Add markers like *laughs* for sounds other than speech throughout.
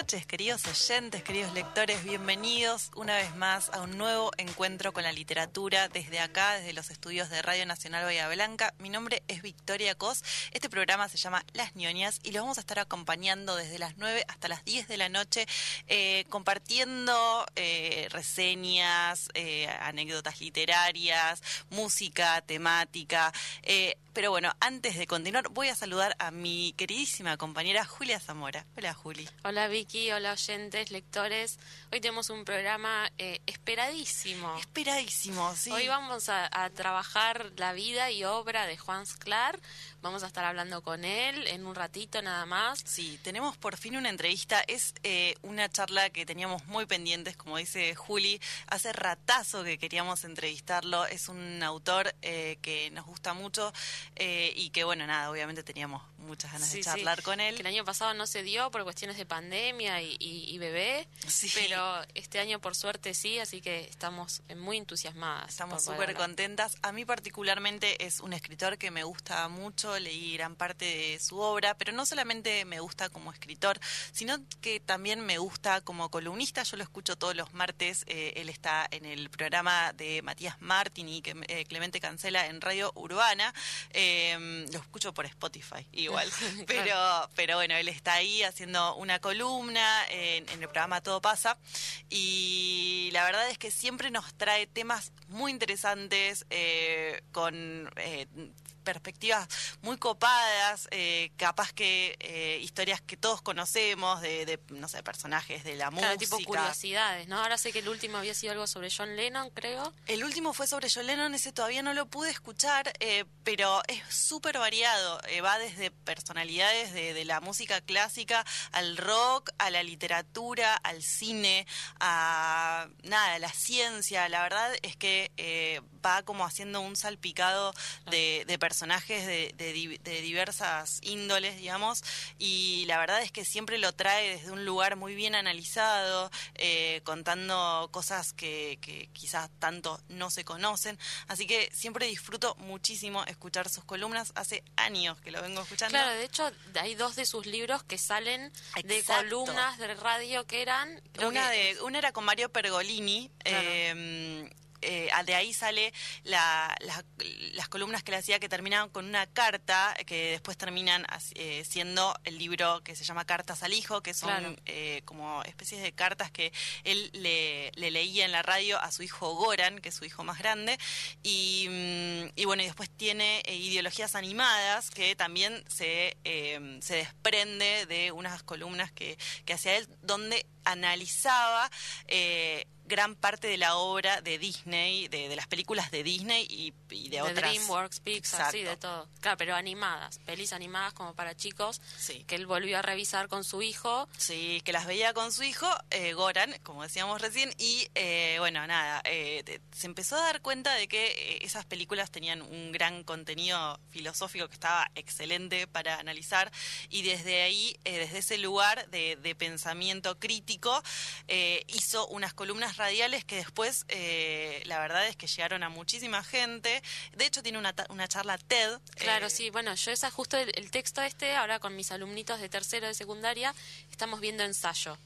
Noches, queridos oyentes, queridos lectores, bienvenidos una vez más a un nuevo encuentro con la literatura desde acá, desde los estudios de Radio Nacional Bahía Blanca. Mi nombre es Victoria Cos. Este programa se llama Las ñoñas y los vamos a estar acompañando desde las 9 hasta las 10 de la noche, eh, compartiendo eh, reseñas, eh, anécdotas literarias, música, temática. pero bueno, antes de continuar, voy a saludar a mi queridísima compañera Julia Zamora. Hola, Juli. Hola Hola oyentes, lectores. Hoy tenemos un programa eh, esperadísimo. Esperadísimo, sí. Hoy vamos a, trabajar la vida y obra de Juan Sclar. Vamos a estar hablando con él en un ratito nada más. Sí, tenemos por fin una entrevista. Es eh, una charla que teníamos muy pendientes, como dice Juli. Hace ratazo que queríamos entrevistarlo. Es un autor eh, que nos gusta mucho y que, bueno, nada, obviamente teníamos muchas ganas de charlar con él. Que el año pasado no se dio por cuestiones de pandemia y, bebé, pero este año por suerte sí, así que estamos muy entusiasmadas. Estamos súper contentas. A mí particularmente es un escritor que me gusta mucho, leí gran parte de su obra, pero no solamente me gusta como escritor, sino que también me gusta como columnista. Yo lo escucho todos los martes, eh, él está en el programa de Matías Martín y eh, Clemente Cancela en Radio Urbana. Eh, lo escucho por Spotify igual, *laughs* pero, pero bueno, él está ahí haciendo una columna en, el programa Todo pasa y la verdad es que siempre nos trae temas muy interesantes eh, con eh, perspectivas muy copadas, eh, capaz que eh, historias que todos conocemos de, no sé, personajes de la música. tipo curiosidades, ¿no? Ahora sé que el último había sido algo sobre John Lennon, creo. El último fue sobre John Lennon, ese todavía no lo pude escuchar, eh, pero es súper variado. va desde personalidades de, de, la música clásica al rock, a la literatura, al cine, a nada, a la ciencia. La verdad es que va como haciendo un salpicado de, de personajes de, de, diversas índoles, digamos, y la verdad es que siempre lo trae desde un lugar muy bien analizado, eh, contando cosas que, que quizás tanto no se conocen, así que siempre disfruto muchísimo escuchar sus columnas, hace años que lo vengo escuchando. Claro, de hecho hay dos de sus libros que salen de columnas de radio que eran... Una, de, una era con Mario Pergolini, eh, eh, de ahí sale las columnas que le hacía que terminaban con una carta que después terminan eh, siendo el libro que se llama Cartas al Hijo, que son eh, como especies de cartas que él le, leía en la radio a su hijo Goran, que es su hijo más grande. Y, mm, bueno, y después tiene ideologías animadas que también se, se desprende de unas columnas que, que hacía él, donde analizaba gran parte de la obra de Disney, de, las películas de Disney y, de, de otras. DreamWorks, Pixar, sí, de todo. Claro, pero animadas, pelis animadas como para chicos, sí. que él volvió a revisar con su hijo. Sí, que las veía con su hijo, eh, Goran, como decíamos recién, y eh, bueno, nada, eh, se empezó a dar cuenta de que esas películas tenían un gran contenido filosófico que estaba excelente para analizar, y desde ahí, desde ese lugar de, de pensamiento crítico, hizo unas columnas radiales que después eh, la verdad es que llegaron a muchísima gente. De hecho tiene una, una charla TED. Claro, eh, sí, bueno, yo esa justo el, texto este, ahora con mis alumnitos de tercero de secundaria, estamos viendo ensayo.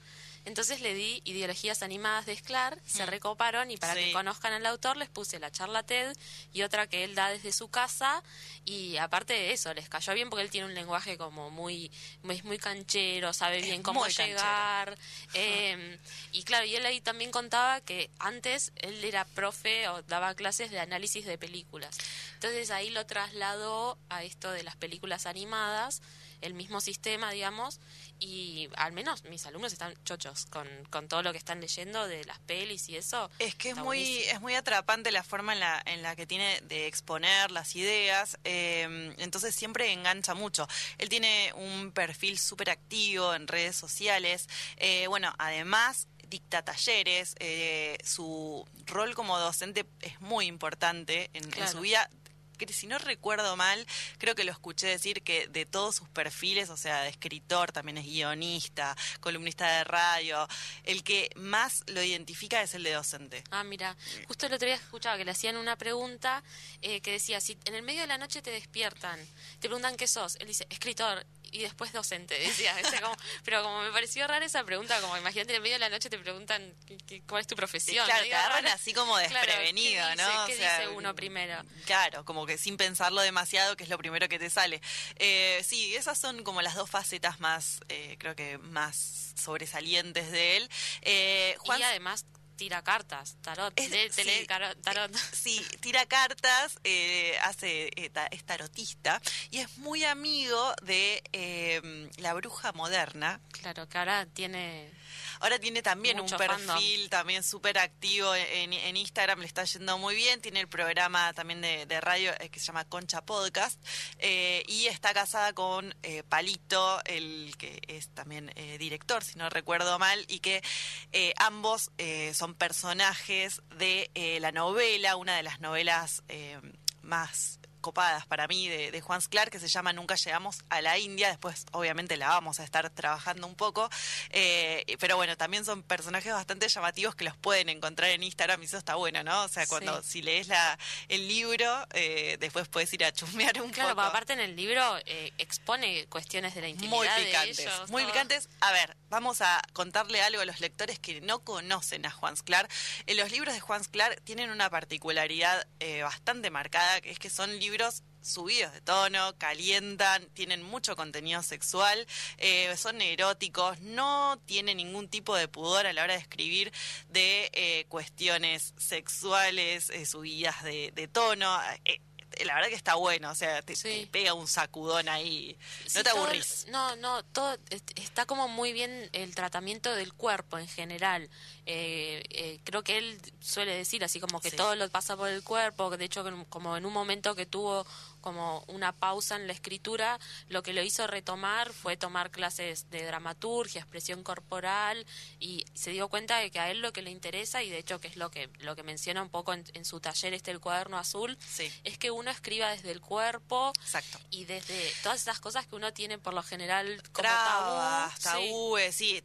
Entonces le di ideologías animadas de Sklar, se mm. recoparon y para que conozcan al autor les puse la charla TED y otra que él da desde su casa y aparte de eso les cayó bien porque él tiene un lenguaje como muy es muy canchero, sabe bien cómo llegar *laughs* em, y claro y él ahí también contaba que antes él era profe o daba clases de análisis de películas. Entonces ahí lo trasladó a esto de las películas animadas el mismo sistema digamos y al menos mis alumnos están chochos con, con todo lo que están leyendo de las pelis y eso. Es que es muy, es muy atrapante la forma en la, en la que tiene de exponer las ideas, eh, entonces siempre engancha mucho. Él tiene un perfil súper activo en redes sociales, eh, bueno, además dicta talleres, eh, su rol como docente es muy importante en, en su vida si no recuerdo mal, creo que lo escuché decir que de todos sus perfiles, o sea, de escritor, también es guionista, columnista de radio, el que más lo identifica es el de docente. Ah, mira, justo el otro día escuchaba que le hacían una pregunta eh, que decía, si en el medio de la noche te despiertan, te preguntan qué sos, él dice, escritor, y después docente, *laughs* decía. pero como me pareció rara esa pregunta, como imagínate en el medio de la noche te preguntan cuál es tu profesión. claro, te agarran así como desprevenido, ¿no? ¿Qué dice uno primero? Claro, como que sin pensarlo demasiado, que es lo primero que te sale. Eh, sí, esas son como las dos facetas más, eh, creo que más sobresalientes de él. Eh, Juan... Y además tira cartas, tarot, es, sí, tarot. Eh, sí, tira cartas, eh, hace, eh, es tarotista y es muy amigo de em, la bruja moderna. Claro, que ahora tiene Ahora tiene también un perfil también súper activo en, Instagram, le está yendo muy bien. Tiene el programa también de, radio que se llama Concha Podcast. y está casada con Palito, el que es también director, si no recuerdo mal, y que ambos son son personajes de eh, la novela, una de las novelas eh, más copadas para mí de, de Juan Sclar, que se llama Nunca llegamos a la India. Después, obviamente, la vamos a estar trabajando un poco. Eh, pero bueno, también son personajes bastante llamativos que los pueden encontrar en Instagram y eso está bueno, ¿no? O sea, cuando si lees la, el libro, eh, después puedes ir a chusmear un claro, poco. Claro, aparte en el libro eh, expone cuestiones de la intimidad Muy picantes, muy picantes. A ver, vamos a contarle algo a los lectores que no conocen a Juan Sclar. los libros de Juan Sclar tienen una particularidad bastante marcada, que es que son libros subidos de tono, calientan, tienen mucho contenido sexual, eh, son eróticos, no tienen ningún tipo de pudor a la hora de escribir de eh, cuestiones sexuales, eh, subidas de tono la verdad que está bueno, o sea, te, pega un sacudón ahí, no te aburrís. no, no, todo está como muy bien el tratamiento del cuerpo en general. Eh, eh, creo que él suele decir así como que todo lo pasa por el cuerpo, de hecho como en un momento que tuvo como una pausa en la escritura, lo que lo hizo retomar fue tomar clases de dramaturgia, expresión corporal y se dio cuenta de que a él lo que le interesa y de hecho que es lo que lo que menciona un poco en, su taller este el cuaderno azul es que uno escriba desde el cuerpo y desde todas esas cosas que uno tiene por lo general como Trabas, tabúes, sí,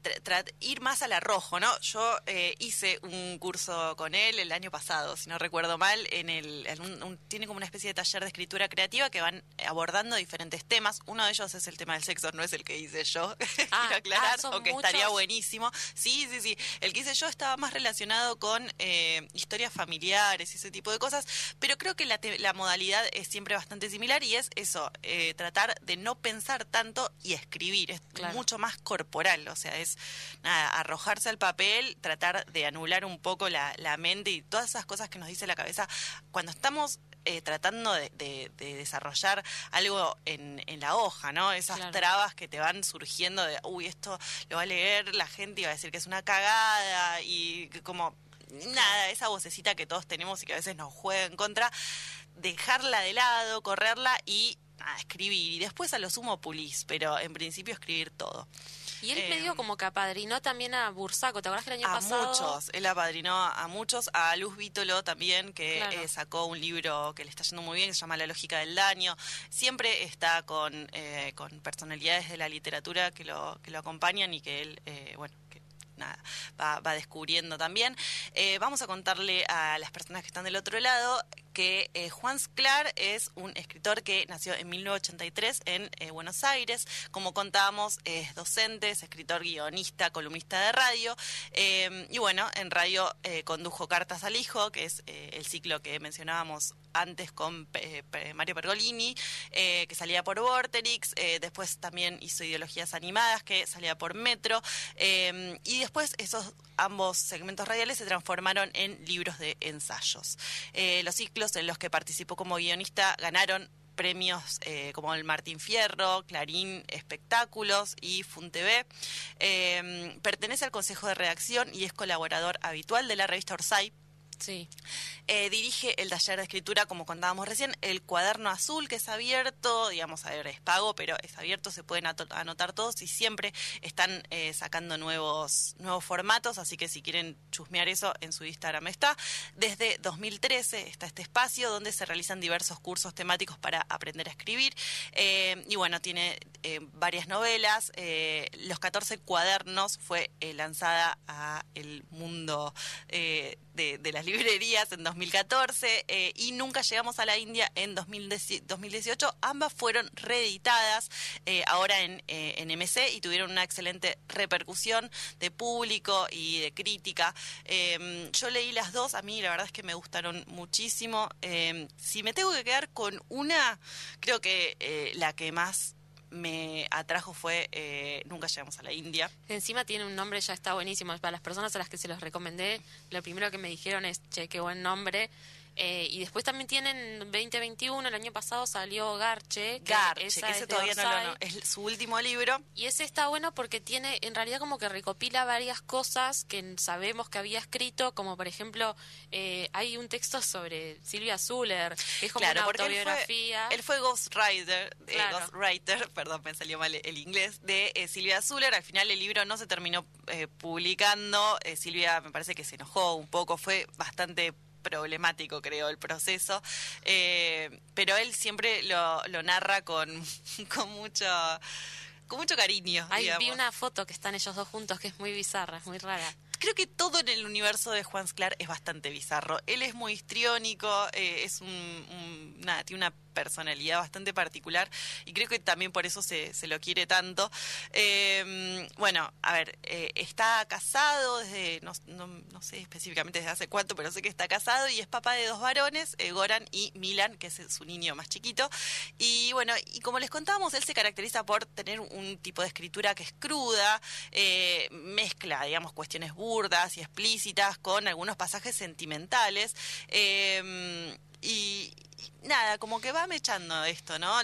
ir más al arrojo, ¿no? Yo eh, hice un curso con él el año pasado, si no recuerdo mal, en el tiene como una especie de taller de escritura creativa que van abordando diferentes temas. Uno de ellos es el tema del sexo, no es el que hice yo, *laughs* ah, quiero aclarar, ah, aunque estaría buenísimo. Sí, sí, sí. El que hice yo estaba más relacionado con eh, historias familiares y ese tipo de cosas, pero creo que la, la modalidad es siempre bastante similar y es eso, eh, tratar de no pensar tanto y escribir. Es mucho más corporal, o sea, es nada, arrojarse al papel, tratar de anular un poco la, la mente y todas esas cosas que nos dice la cabeza. Cuando estamos eh, tratando de, desarrollar algo en, la hoja, ¿no? Esas trabas que te van surgiendo de, uy, esto lo va a leer la gente y va a decir que es una cagada y como nada, esa vocecita que todos tenemos y que a veces nos juega en contra, dejarla de lado, correrla y escribir. Y después a lo sumo pulís, pero en principio escribir todo. Y él me dio em, como que apadrinó también a Bursaco, ¿te acuerdas que el año pasado? A muchos, él apadrinó a muchos, a Luz Vítolo también, que eh, sacó un libro que le está yendo muy bien, que se llama La lógica del daño. Siempre está con, eh, con personalidades de la literatura que lo, que lo acompañan y que él, eh, bueno, va, descubriendo también. Eh, vamos a contarle a las personas que están del otro lado que eh, Juan Sclar es un escritor que nació en 1983 en eh, Buenos Aires. Como contábamos, es docente, es escritor, guionista, columnista de radio. y bueno, en radio condujo Cartas al Hijo, que es el ciclo que mencionábamos antes con Mario Pergolini, que salía por Vorterix. después también hizo Ideologías Animadas, que salía por Metro. y después esos ambos segmentos radiales se transformaron en libros de ensayos. Eh, los ciclos en los que participó como guionista ganaron premios eh, como el Martín Fierro, Clarín Espectáculos y FunTV. Eh, pertenece al Consejo de Redacción y es colaborador habitual de la revista Orsay Sí. Eh, dirige el taller de escritura, como contábamos recién, el cuaderno azul que es abierto, digamos, a ver, es pago, pero es abierto, se pueden anotar todos y siempre están eh, sacando nuevos, nuevos formatos, así que si quieren chusmear eso, en su Instagram está. Desde 2013 está este espacio donde se realizan diversos cursos temáticos para aprender a escribir eh, y bueno, tiene varias novelas. Los 14 cuadernos fue lanzada a el mundo de las *laughs* librerías en 2014 eh, y Nunca llegamos a la India en 2018. Ambas fueron reeditadas eh, ahora en, en MC y tuvieron una excelente repercusión de público y de crítica. Em, yo leí las dos, a mí la verdad es que me gustaron muchísimo. Em, si me tengo que quedar con una, creo que la que más me atrajo fue eh, Nunca llegamos a la India. Encima tiene un nombre, ya está buenísimo. Para las personas a las que se los recomendé, lo primero que me dijeron es, che, qué buen nombre. Eh, y después también tienen 2021, el año pasado salió Garche. Que Garche, que ese todavía no lo es su último libro. Y ese está bueno porque tiene, en realidad como que recopila varias cosas que sabemos que había escrito, como por ejemplo, eh, hay un texto sobre Silvia Zuller, que es como una autobiografía. Él fue, ghostwriter, eh, ghostwriter, perdón, me salió mal el inglés, de Silvia Zuller. Al final el libro no se terminó publicando. Silvia me parece que se enojó un poco, fue bastante problemático, creo, el proceso. Eh, pero él siempre lo, lo narra con, *laughs* con mucho con mucho cariño. Ahí vi una foto que están ellos dos juntos que es muy bizarra, es muy rara. Creo que todo en el universo de Juan Sclar es bastante bizarro. Él es muy histriónico, eh, es un, nada, tiene una personalidad bastante particular y creo que también por eso se, lo quiere tanto. Em, bueno, a ver, eh, está casado desde, no, no, sé específicamente desde hace cuánto, pero sé que está casado y es papá de dos varones, eh, Goran y Milan, que es su niño más chiquito. Y bueno, y como les contábamos, él se caracteriza por tener un tipo de escritura que es cruda, eh, mezcla, digamos, cuestiones burdas y explícitas con algunos pasajes sentimentales. Em, y, nada, como que va mechando esto, ¿no?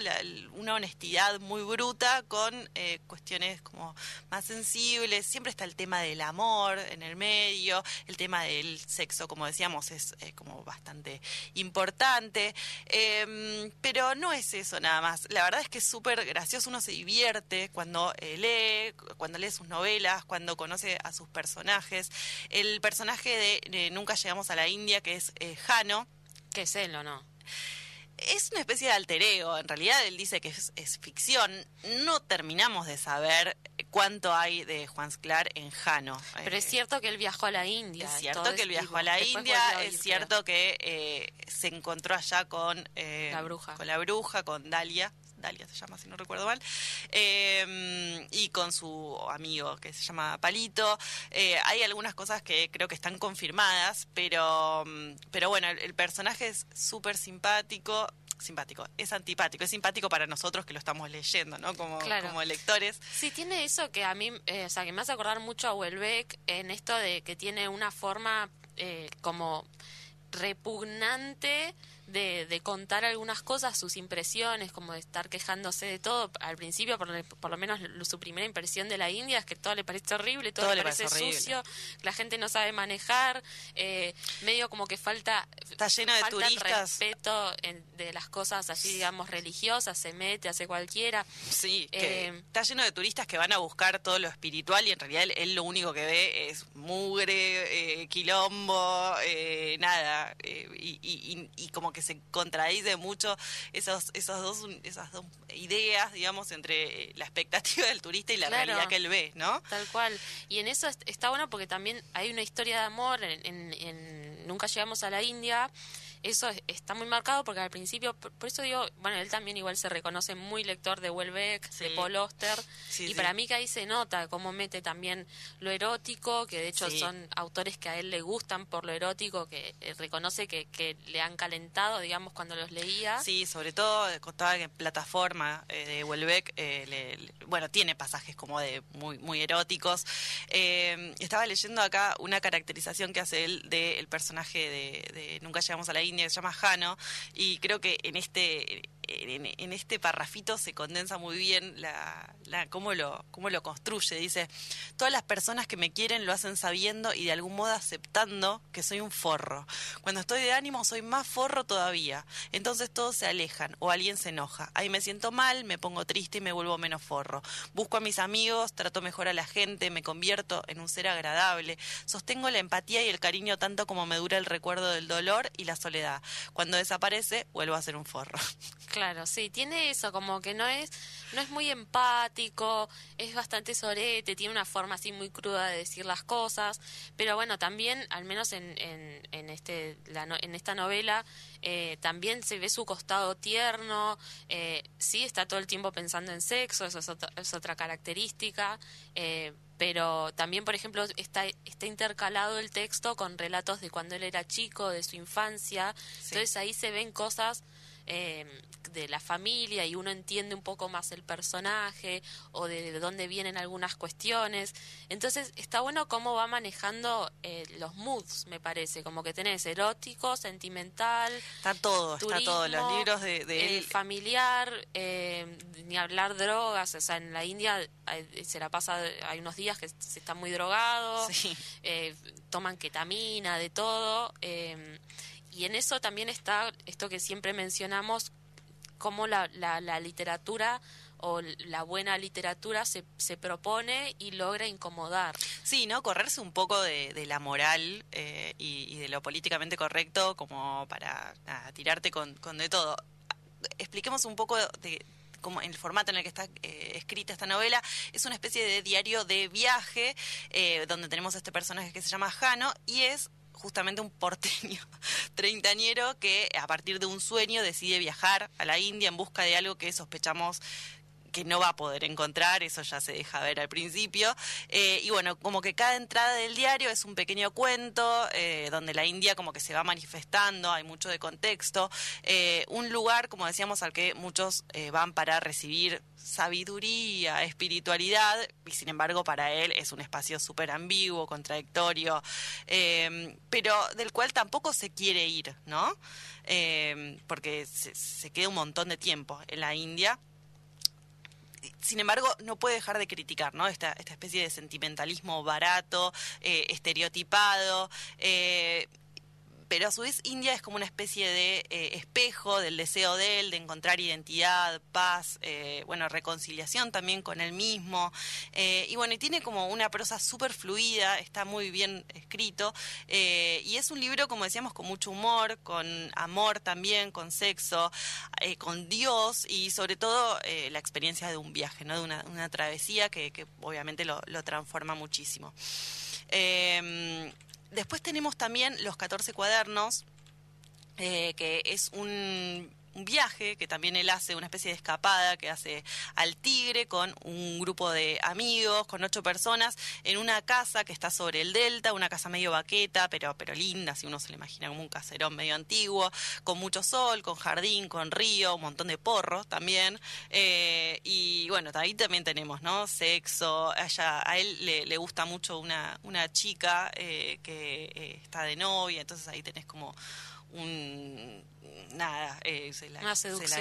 una honestidad muy bruta con eh, cuestiones como más sensibles. Siempre está el tema del amor en el medio, el tema del sexo, como decíamos, es eh, como bastante importante. Em, pero no es eso nada más. La verdad es que es súper gracioso, uno se divierte cuando eh, lee, cuando lee sus novelas, cuando conoce a sus personajes. El personaje de, Nunca llegamos a la India, que es Jano. Que es él o no es una especie de alter ego. En realidad él dice que es, ficción. No terminamos de saber cuánto hay de Juan Sclar en Jano. Pero es eh, cierto que él viajó a la India. Es cierto que él viajó a la India. es cierto que eh, se encontró allá con eh, la bruja. Con la bruja, con Dalia. Dalia se llama, si no recuerdo mal, em, y con su amigo que se llama Palito. hay algunas cosas que creo que están confirmadas, pero, pero bueno, el personaje es súper simpático simpático, es antipático, es simpático para nosotros que lo estamos leyendo, ¿no? Como, como lectores. Sí, tiene eso que a mí, eh, o sea, que me hace acordar mucho a Welbeck en esto de que tiene una forma eh, como repugnante de, de, contar algunas cosas, sus impresiones, como de estar quejándose de todo. Al principio, por, por, lo menos su primera impresión de la India es que todo le parece horrible, todo, le parece, sucio, la gente no sabe manejar, eh, medio como que falta, Está lleno de turistas. respeto de las cosas así, digamos, religiosas, se mete, hace cualquiera. Sí, que eh, está lleno de turistas que van a buscar todo lo espiritual y en realidad él, lo único que ve es mugre, eh, quilombo, nada, y, y, y como que que se contradice mucho esos, esos dos, esas dos ideas, digamos, entre la expectativa del turista y la realidad que él ve, ¿no? Tal cual. Y en eso está bueno porque también hay una historia de amor en Nunca llegamos a la India eso está muy marcado porque al principio, por, eso digo, bueno, él también igual se reconoce muy lector de Welbeck, de Paul Oster, y para mí que ahí se nota cómo mete también lo erótico, que de hecho son autores que a él le gustan por lo erótico, que eh, reconoce que, que, le han calentado, digamos, cuando los leía. Sí, sobre todo eh, contaba que en plataforma eh, de Welbeck, bueno, tiene pasajes como de muy, muy eróticos. estaba leyendo acá una caracterización que hace él del personaje de, de Nunca llegamos a la India, se llama Jano, y creo que en este en, este parrafito se condensa muy bien la, la, cómo, lo, cómo lo construye. Dice, todas las personas que me quieren lo hacen sabiendo y de algún modo aceptando que soy un forro. Cuando estoy de ánimo soy más forro todavía. Entonces todos se alejan o alguien se enoja. Ahí me siento mal, me pongo triste y me vuelvo menos forro. Busco a mis amigos, trato mejor a la gente, me convierto en un ser agradable. Sostengo la empatía y el cariño tanto como me dura el recuerdo del dolor y la soledad. Cuando desaparece, vuelvo a ser un forro. *laughs* Claro, sí, tiene eso, como que no es, no es muy empático, es bastante sorete, tiene una forma así muy cruda de decir las cosas, pero bueno, también, al menos en, en, en este, la, en esta novela, eh, también se ve su costado tierno, eh, sí está todo el tiempo pensando en sexo, eso es, es otra característica, eh, pero también, por ejemplo, está, está intercalado el texto con relatos de cuando él era chico, de su infancia, entonces ahí se ven cosas eh, de la familia y uno entiende un poco más el personaje o de, dónde vienen algunas cuestiones. Entonces está bueno cómo va manejando eh, los moods, me parece, como que tenés erótico, sentimental. Está todo, está todo, los libros de, eh, él. familiar, eh, ni hablar drogas, o sea, en la India se la pasa, hay unos días que se está muy drogado, toman ketamina, de todo. Y en eso también está esto que siempre mencionamos, cómo la, literatura o la buena literatura se, se propone y logra incomodar. Sí, ¿no? Correrse un poco de, la moral eh, y, de lo políticamente correcto como para tirarte con, con, de todo. Expliquemos un poco de como en el formato en el que está eh, escrita esta novela, es una especie de diario de viaje eh, donde tenemos este personaje que se llama Jano y es justamente un porteño *laughs* treintañero que a partir de un sueño decide viajar a la India en busca de algo que sospechamos que no va a poder encontrar, eso ya se deja ver al principio. Eh, y bueno, como que cada entrada del diario es un pequeño cuento eh, donde la India como que se va manifestando, hay mucho de contexto. Eh, un lugar, como decíamos, al que muchos van para recibir sabiduría, espiritualidad, y sin embargo para él es un espacio súper ambiguo, contradictorio, pero del cual tampoco se quiere ir, ¿no? porque se, se queda un montón de tiempo en la India sin embargo, no puede dejar de criticar, ¿no? Esta, esta especie de sentimentalismo barato, eh, estereotipado. Eh, pero a su vez India es como una especie de eh, espejo del deseo de él, de encontrar identidad, paz, eh, bueno, reconciliación también con él mismo. Eh, y bueno, y tiene como una prosa súper fluida, está muy bien escrito. y es un libro, como decíamos, con mucho humor, con amor también, con sexo, con Dios y sobre todo la experiencia de un viaje, ¿no? De una, travesía que, que obviamente lo, lo transforma muchísimo. Después tenemos también los 14 cuadernos, eh, que es un un viaje que también él hace, una especie de escapada que hace al Tigre con un grupo de amigos, con ocho personas, en una casa que está sobre el delta, una casa medio baqueta, pero, pero linda, si uno se le imagina como un caserón medio antiguo, con mucho sol, con jardín, con río, un montón de porros también. Eh, y bueno, ahí también tenemos, ¿no? Sexo, a él le, gusta mucho una, una chica eh, que eh, está de novia, entonces ahí tenés como un nada, eh, se, la,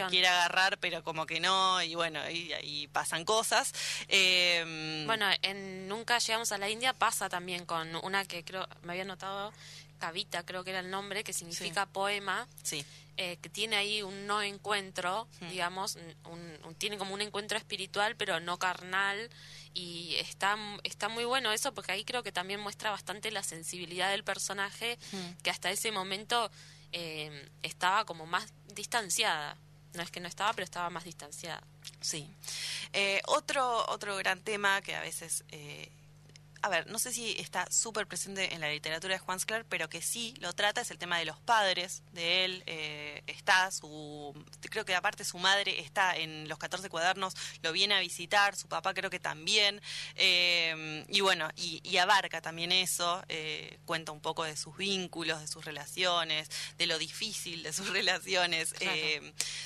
quiere agarrar, pero como que no, y bueno, y, pasan cosas. Em, bueno, en Nunca llegamos a la India pasa también con una que creo, me había notado, Kavita creo que era el nombre, que significa poema. Sí. Eh, que tiene ahí un no encuentro, digamos, un, tiene como un encuentro espiritual, pero no carnal, y está, está muy bueno eso, porque ahí creo que también muestra bastante la sensibilidad del personaje, que hasta ese momento eh, estaba como más distanciada. No es que no estaba, pero estaba más distanciada. Sí. Eh, otro, otro gran tema que a veces eh, a ver, no sé si está súper presente en la literatura de Juan Sclar, pero que sí lo trata, es el tema de los padres de él. Eh, está su, creo que aparte su madre está en los 14 cuadernos, lo viene a visitar, su papá creo que también. Eh, y bueno, y, abarca también eso, eh, cuenta un poco de sus vínculos, de sus relaciones, de lo difícil de sus *laughs* relaciones.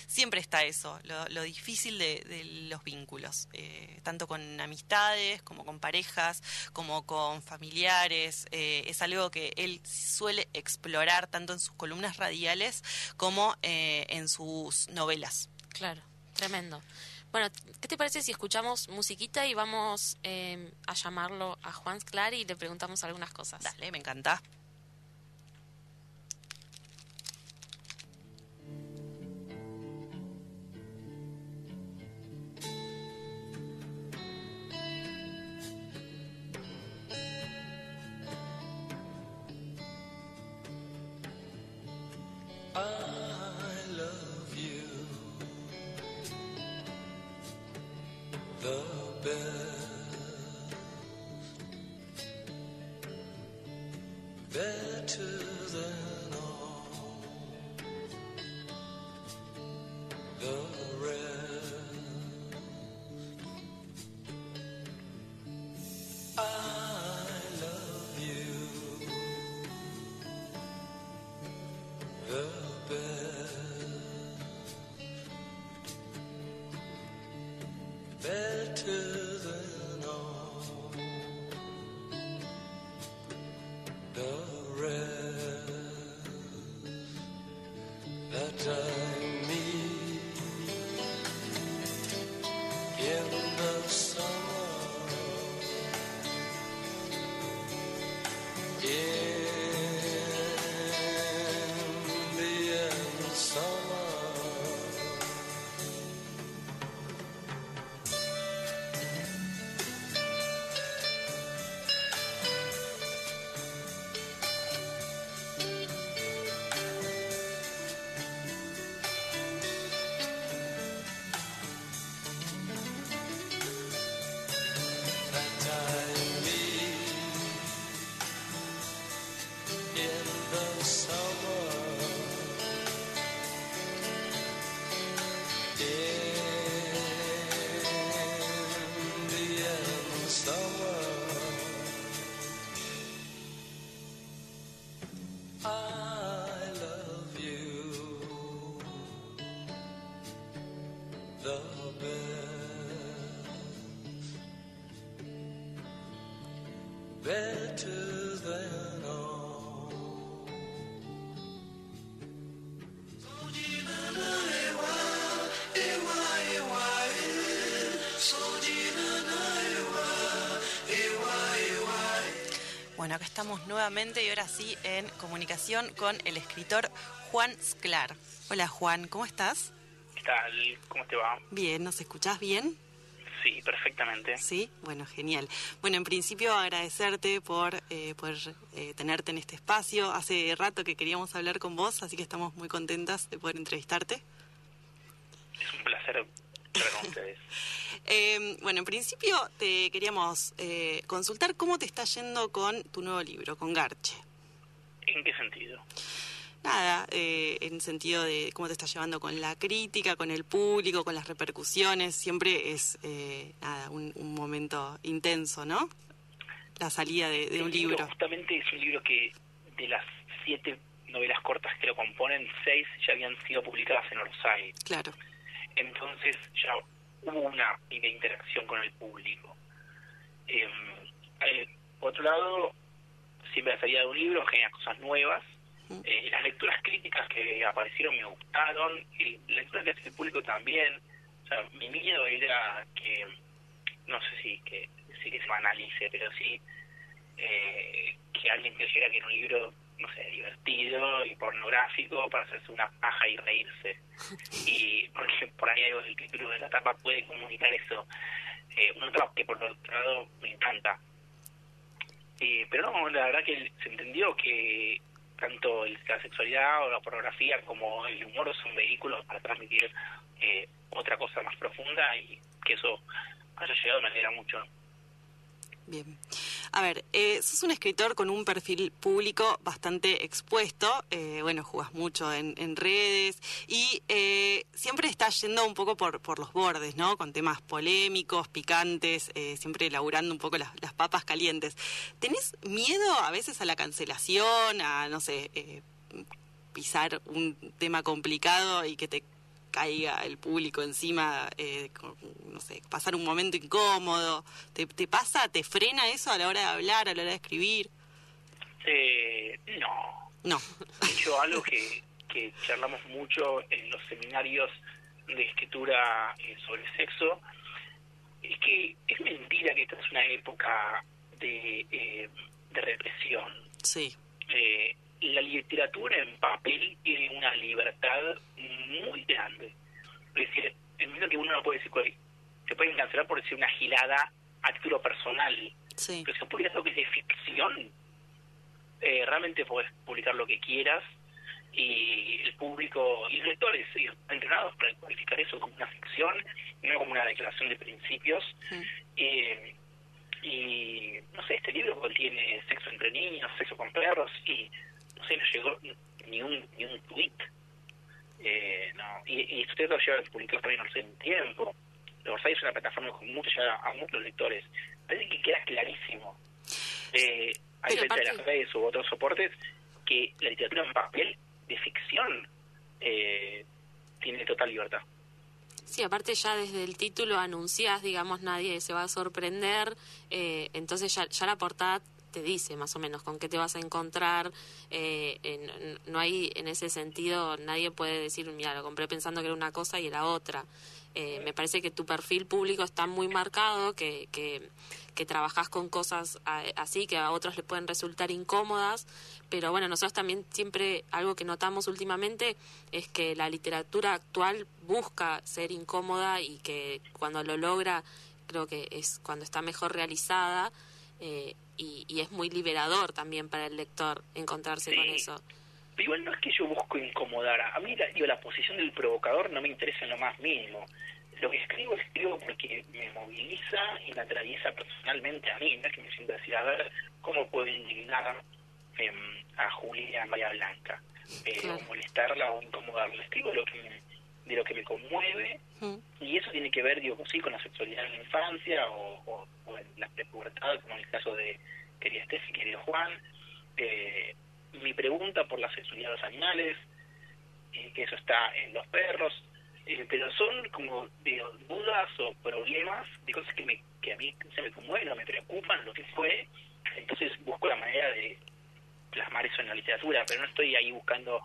siempre está eso, lo, difícil de, de los vínculos, tanto con amistades como con parejas, como con familiares. Eh, es algo que él suele explorar tanto en sus columnas radiales como eh, en sus novelas. Claro, tremendo. Bueno, ¿qué te parece si escuchamos musiquita y vamos eh, a llamarlo a Juan Sclar y le preguntamos algunas cosas? Dale, me encanta. Acá estamos nuevamente y ahora sí en comunicación con el escritor Juan Sclar. Hola Juan, ¿cómo estás? ¿Qué tal? ¿Cómo te va? Bien, ¿nos escuchás bien? Sí, perfectamente. Sí, bueno, genial. Bueno, en principio agradecerte por eh, poder eh, tenerte en este espacio. Hace rato que queríamos hablar con vos, así que estamos muy contentas de poder entrevistarte. Es un placer estar con ustedes. Eh, bueno, en principio te queríamos eh, consultar cómo te está yendo con tu nuevo libro, con Garche. ¿En qué sentido? Nada, eh, en sentido de cómo te está llevando con la crítica, con el público, con las repercusiones. Siempre es eh, nada, un, momento intenso, ¿no? La salida de, un libro. Justamente es un libro que de las siete novelas cortas que lo componen, seis ya habían sido publicadas en Orsay. Claro. Entonces ya hubo una interacción con el público. Em, eh, por otro lado, siempre la salida de un libro genera cosas nuevas. Eh, las lecturas críticas que aparecieron me gustaron, y la lectura que hace el público también. O sea, mi miedo era que, no sé si que, sí que se banalice, pero sí eh, que alguien creyera que era un libro no sé, divertido y pornográfico para hacerse una paja y reírse. Y porque por ahí el título de la tapa puede comunicar eso. Eh, un otro que por otro lado me encanta. Eh, pero no, la verdad que se entendió que tanto la sexualidad o la pornografía como el humor son vehículos para transmitir eh, otra cosa más profunda y que eso haya llegado me alegra mucho. Bien. A ver, eh, sos un escritor con un perfil público bastante expuesto, eh, bueno, jugás mucho en, redes y eh, siempre estás yendo un poco por, por los bordes, ¿no? Con temas polémicos, picantes, eh, siempre elaborando un poco las, las, papas calientes. ¿Tenés miedo a veces a la cancelación, a, no sé, pisar un tema complicado y que te caiga el público encima, eh, no sé, pasar un momento incómodo. ¿Te, ¿Te, pasa, te frena eso a la hora de hablar, a la hora de escribir? Eh, no. No. De hecho, algo que, que charlamos mucho en los seminarios de escritura eh, sobre sexo es que es mentira que esta es una época de, eh, de represión. Sí. Eh, la literatura en papel tiene una libertad muy grande. Es decir, en que uno no puede decir, se puede cancelar por decir una gilada a título personal. Sí. Pero si publicas algo que es de ficción, eh, realmente puedes publicar lo que quieras y el público y los lectores están entrenados para cualificar eso como una ficción, no como una declaración de principios. Eh, y no sé, este libro contiene sexo entre niños, sexo con perros y no sé, no llegó ni un, ni un tweet. Eh, no. Y, y usted lo lleva a publicar también sé, en tiempo. Versailles es una plataforma con mucho, ya a muchos lectores. Parece que queda clarísimo. Eh, a diferencia de las redes u otros soportes, que la literatura en papel de ficción eh, tiene total libertad. Sí, aparte ya desde el título anuncias, digamos, nadie se va a sorprender, eh, entonces ya, ya la portada te dice más o menos con qué te vas a encontrar. Eh, no hay en ese sentido, nadie puede decir, mira, lo compré pensando que era una cosa y era otra. Eh, me parece que tu perfil público está muy marcado, que, que, que trabajas con cosas así que a otros le pueden resultar incómodas, pero bueno, nosotros también siempre algo que notamos últimamente es que la literatura actual busca ser incómoda y que cuando lo logra creo que es cuando está mejor realizada eh, y, y, es muy liberador también para el lector encontrarse con eso. igual no es que yo busco incomodar, a mí la, digo, la posición del provocador no me interesa en lo más mínimo. Lo que escribo, escribo porque me moviliza y me atraviesa personalmente a mí, no es que me siento decir, a ver, ¿cómo puedo indignar eh, a Julia Bahía Blanca? Eh, o molestarla o incomodarla. Escribo lo que de lo que me conmueve y eso tiene que ver, digo, sí, con la sexualidad en la infancia o, o, en la prepubertad, como en el caso de querida Steffi, querido Juan. Eh, mi pregunta por la sexualidad de los animales, eh, que eso está en los perros, eh, pero son como de dudas o problemas de cosas que, me, que a mí se me conmueven o me preocupan, lo que fue, entonces busco la manera de plasmar eso en la literatura, pero no estoy ahí buscando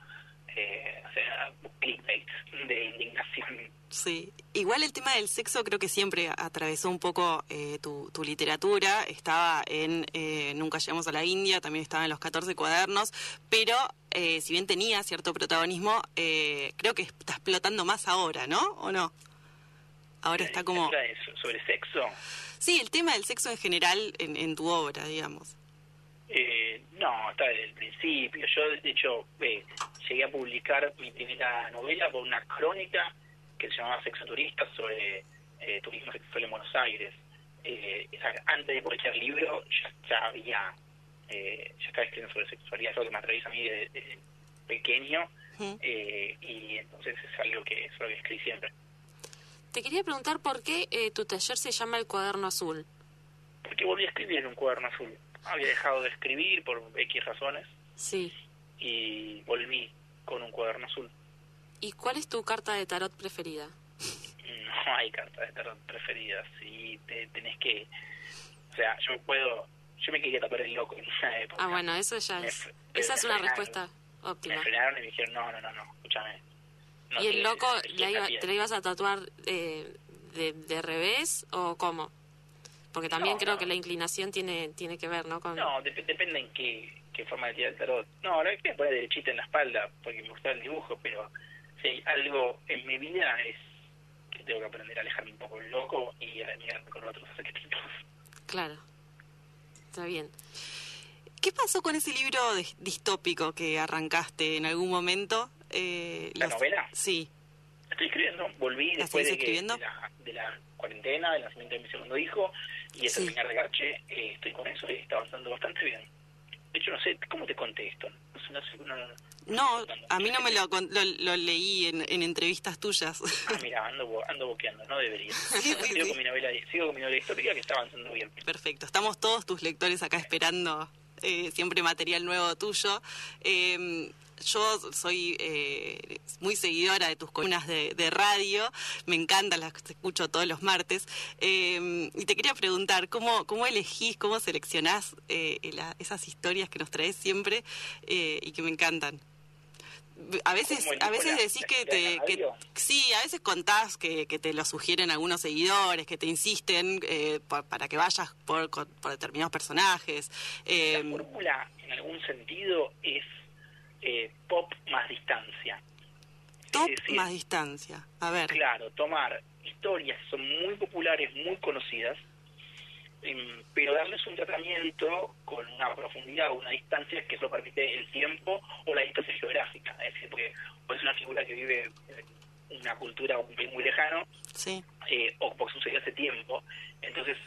eh, o sea, clickbait de indignación. Sí, igual el tema del sexo creo que siempre atravesó un poco eh, tu, tu, literatura, estaba en eh, Nunca llegamos a la India, también estaba en los 14 cuadernos, pero eh, si bien tenía cierto protagonismo, eh, creo que está explotando más ahora, ¿no? ¿O no? Ahora está como... ¿Sobre sexo? Sí, el tema del sexo en general en, en tu obra, digamos. Eh, no, está desde el principio. Yo, de hecho, eh, llegué a publicar mi primera novela por una crónica que se llamaba Sexo Turista sobre eh, turismo sexual en Buenos Aires. Eh, antes de publicar el libro ya, ya había, eh, ya estaba escribiendo sobre sexualidad, es algo que me atraviesa a mí desde de pequeño uh y entonces es algo que, es algo que escribí siempre. Te quería preguntar por qué eh, tu taller se llama El Cuaderno Azul. Porque volví a escribir en un cuaderno azul había dejado de escribir por X razones. Sí. Y volví con un cuaderno azul. ¿Y cuál es tu carta de tarot preferida? No hay carta de tarot preferida. Sí, te, tenés que. O sea, yo puedo. Yo me quería tapar el loco en esa época. Ah, bueno, eso ya es. esa es una respuesta óptima. Me frenaron y me dijeron: no, no, no, no, escúchame. No ¿Y el loco iba, te lo ibas a tatuar eh, de, de revés o cómo? Porque también no, creo no. que la inclinación tiene tiene que ver, ¿no? Con... No, dep depende en qué, qué forma de tirar el tarot. No, ahora que me poner derechita en la espalda porque me gusta el dibujo, pero si hay algo en mi vida es que tengo que aprender a alejarme un poco del loco y a mirarme con otros arquetipos. Claro. Está bien. ¿Qué pasó con ese libro distópico que arrancaste en algún momento? Eh, ¿La los... novela? Sí. Estoy escribiendo, volví después de, que, de, la, de la cuarentena, del nacimiento de mi segundo hijo y de sí. terminar de Garche, eh, estoy con eso y está avanzando bastante bien. De hecho, no sé cómo te contesto. No, sé, no, no, no, a mí no me lo, lo, lo leí en, en, entrevistas tuyas. Ah, mira, ando, ando boqueando, no debería. *laughs* Sí, sí, sigo. Con mi novela, sigo con mi novela histórica que está avanzando bien. Perfecto, estamos todos tus lectores acá esperando eh, siempre material nuevo tuyo. Eh, yo soy eh, muy seguidora de tus columnas de, de, radio, me encantan, las escucho todos los martes. Eh, y te quería preguntar, ¿cómo, cómo elegís, cómo seleccionás eh, la, esas historias que nos traes siempre eh, y que me encantan? A veces, a veces decís que te, que, sí, a veces contás que, que, te lo sugieren algunos seguidores, que te insisten eh, por, para que vayas por, por determinados personajes. La fórmula, en algún sentido, es eh, pop más distancia. Top decir, más distancia. A ver. Claro, tomar historias que son muy populares, muy conocidas, em, pero darles un tratamiento con una profundidad o una distancia que eso permite el tiempo o la distancia geográfica. Es decir, porque es una figura que vive en una cultura un país muy lejano, sí. eh, o porque sucedió hace tiempo. Entonces,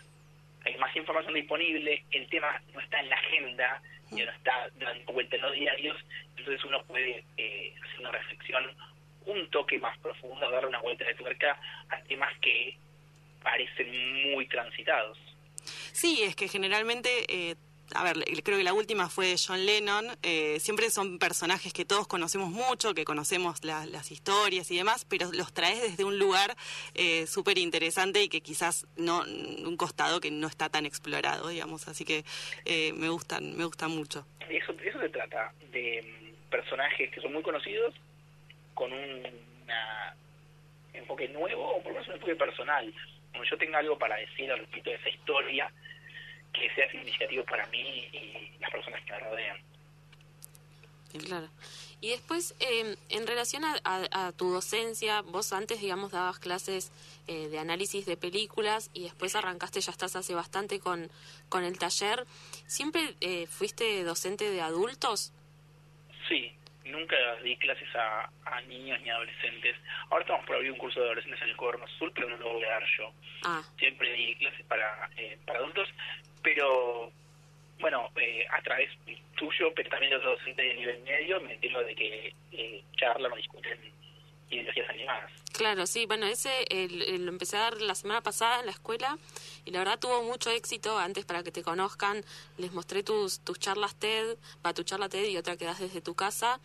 hay más información disponible, el tema no está en la agenda, ya no está dando vuelta en los diarios, entonces uno puede eh, hacer una reflexión un toque más profundo, darle una vuelta de tuerca a temas que parecen muy transitados. Sí, es que generalmente eh, a ver, creo que la última fue John Lennon, eh, siempre son personajes que todos conocemos mucho, que conocemos las historias y demás, pero los traes desde un lugar eh, súper interesante y que quizás no, un costado que no está tan explorado, digamos, así que eh, me gustan, me gustan mucho. Eso, eso se trata, de mm, personajes que son muy conocidos, con un enfoque nuevo, o por lo menos un enfoque personal. Cuando yo tenga algo para decir al respecto de esa historia, que sea significativo para mí y las personas que me rodean. Claro. Y después, eh, en relación a, tu docencia, vos antes, digamos, dabas clases eh, de análisis de películas y después arrancaste, ya estás hace bastante con, con el taller. ¿Siempre eh, fuiste docente de adultos? Sí, nunca di clases a, a, niños ni adolescentes. Ahora estamos por abrir un curso de adolescentes en el Corno Sur, pero no lo voy a dar yo. Ah. Siempre di clases para, para adultos, pero bueno, eh, a través tuyo, pero también de otros docentes de nivel medio, me entero de que eh, charlan o discuten ideologías animadas. Claro, sí, bueno, ese lo empecé a dar la semana pasada en la escuela y la verdad tuvo mucho éxito. Antes, para que te conozcan, les mostré tus, tus charlas TED, para tu charla TED y otra que das desde tu casa.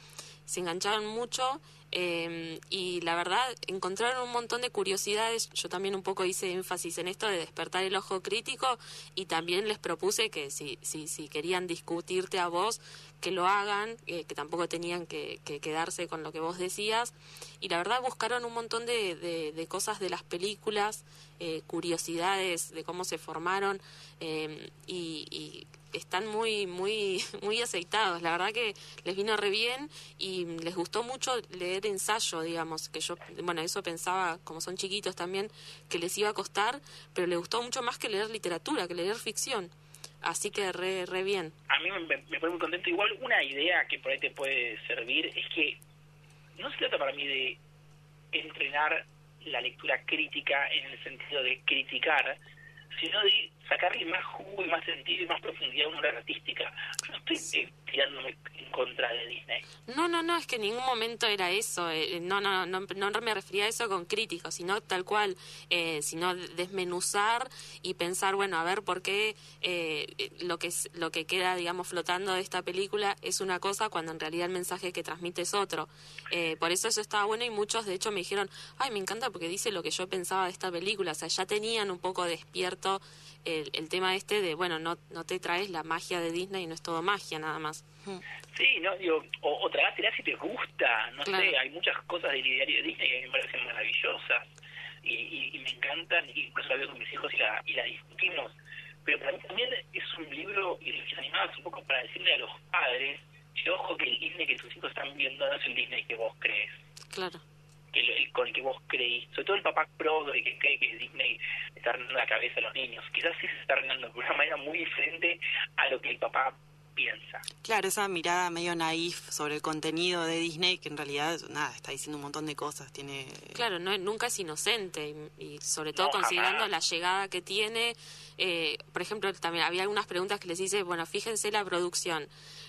Se engancharon mucho eh, y la verdad encontraron un montón de curiosidades. Yo también un poco hice énfasis en esto de despertar el ojo crítico y también les propuse que si, si, si querían discutirte a vos, que lo hagan, eh, que tampoco tenían que, quedarse con lo que vos decías. Y la verdad buscaron un montón de, de, cosas de las películas, eh, curiosidades de cómo se formaron eh, y, y están muy, muy, *laughs* muy aceitados. La verdad que les vino re bien y les gustó mucho leer ensayo, digamos, que yo, bueno, eso pensaba, como son chiquitos también, que les iba a costar, pero les gustó mucho más que leer literatura, que leer ficción. Así que re, re bien. A mí me, me pone muy contento. Igual una idea que por ahí te puede servir es que no se trata para mí de entrenar la lectura crítica en el sentido de criticar, sino de sacarle más jugo y más sentido y más profundidad a una obra artística. no estoy eh, tirándome en contra de Disney. No, no, no, es que en ningún momento era eso. Eh, no, no, no, no me refería a eso con críticos, sino tal cual, eh, sino desmenuzar y pensar, bueno, a ver por qué eh, lo que lo que queda, digamos, flotando de esta película es una cosa cuando en realidad el mensaje que transmite es otro. por eso eso estaba bueno y muchos, de hecho, me dijeron, ay, me encanta porque dice lo que yo pensaba de esta película. O sea, ya tenían un poco despierto el, el tema este de, bueno, no, no te traes la magia de Disney y no es todo magia nada más. Sí, no, digo, o, o si te gusta, no sé, hay muchas cosas del diario de Disney que me parecen maravillosas y, y, me encantan, y eso la veo con mis hijos y la, y la discutimos. Pero para mí también es un libro, y los animados un poco para decirle a los padres, que ojo que el Disney que tus hijos están viendo no es el Disney que vos crees. Claro con el que vos creís, sobre todo el papá pro de que cree que Disney está arreglando la cabeza a los niños, quizás sí se está arreglando de una manera muy diferente a lo que el papá piensa. Claro, esa mirada medio naif sobre el contenido de Disney, que en realidad, nada, está diciendo un montón de cosas, tiene... Claro, no, nunca es inocente, y, sobre todo considerando la llegada que tiene, eh, por ejemplo, también había algunas preguntas que les hice, bueno, fíjense la producción,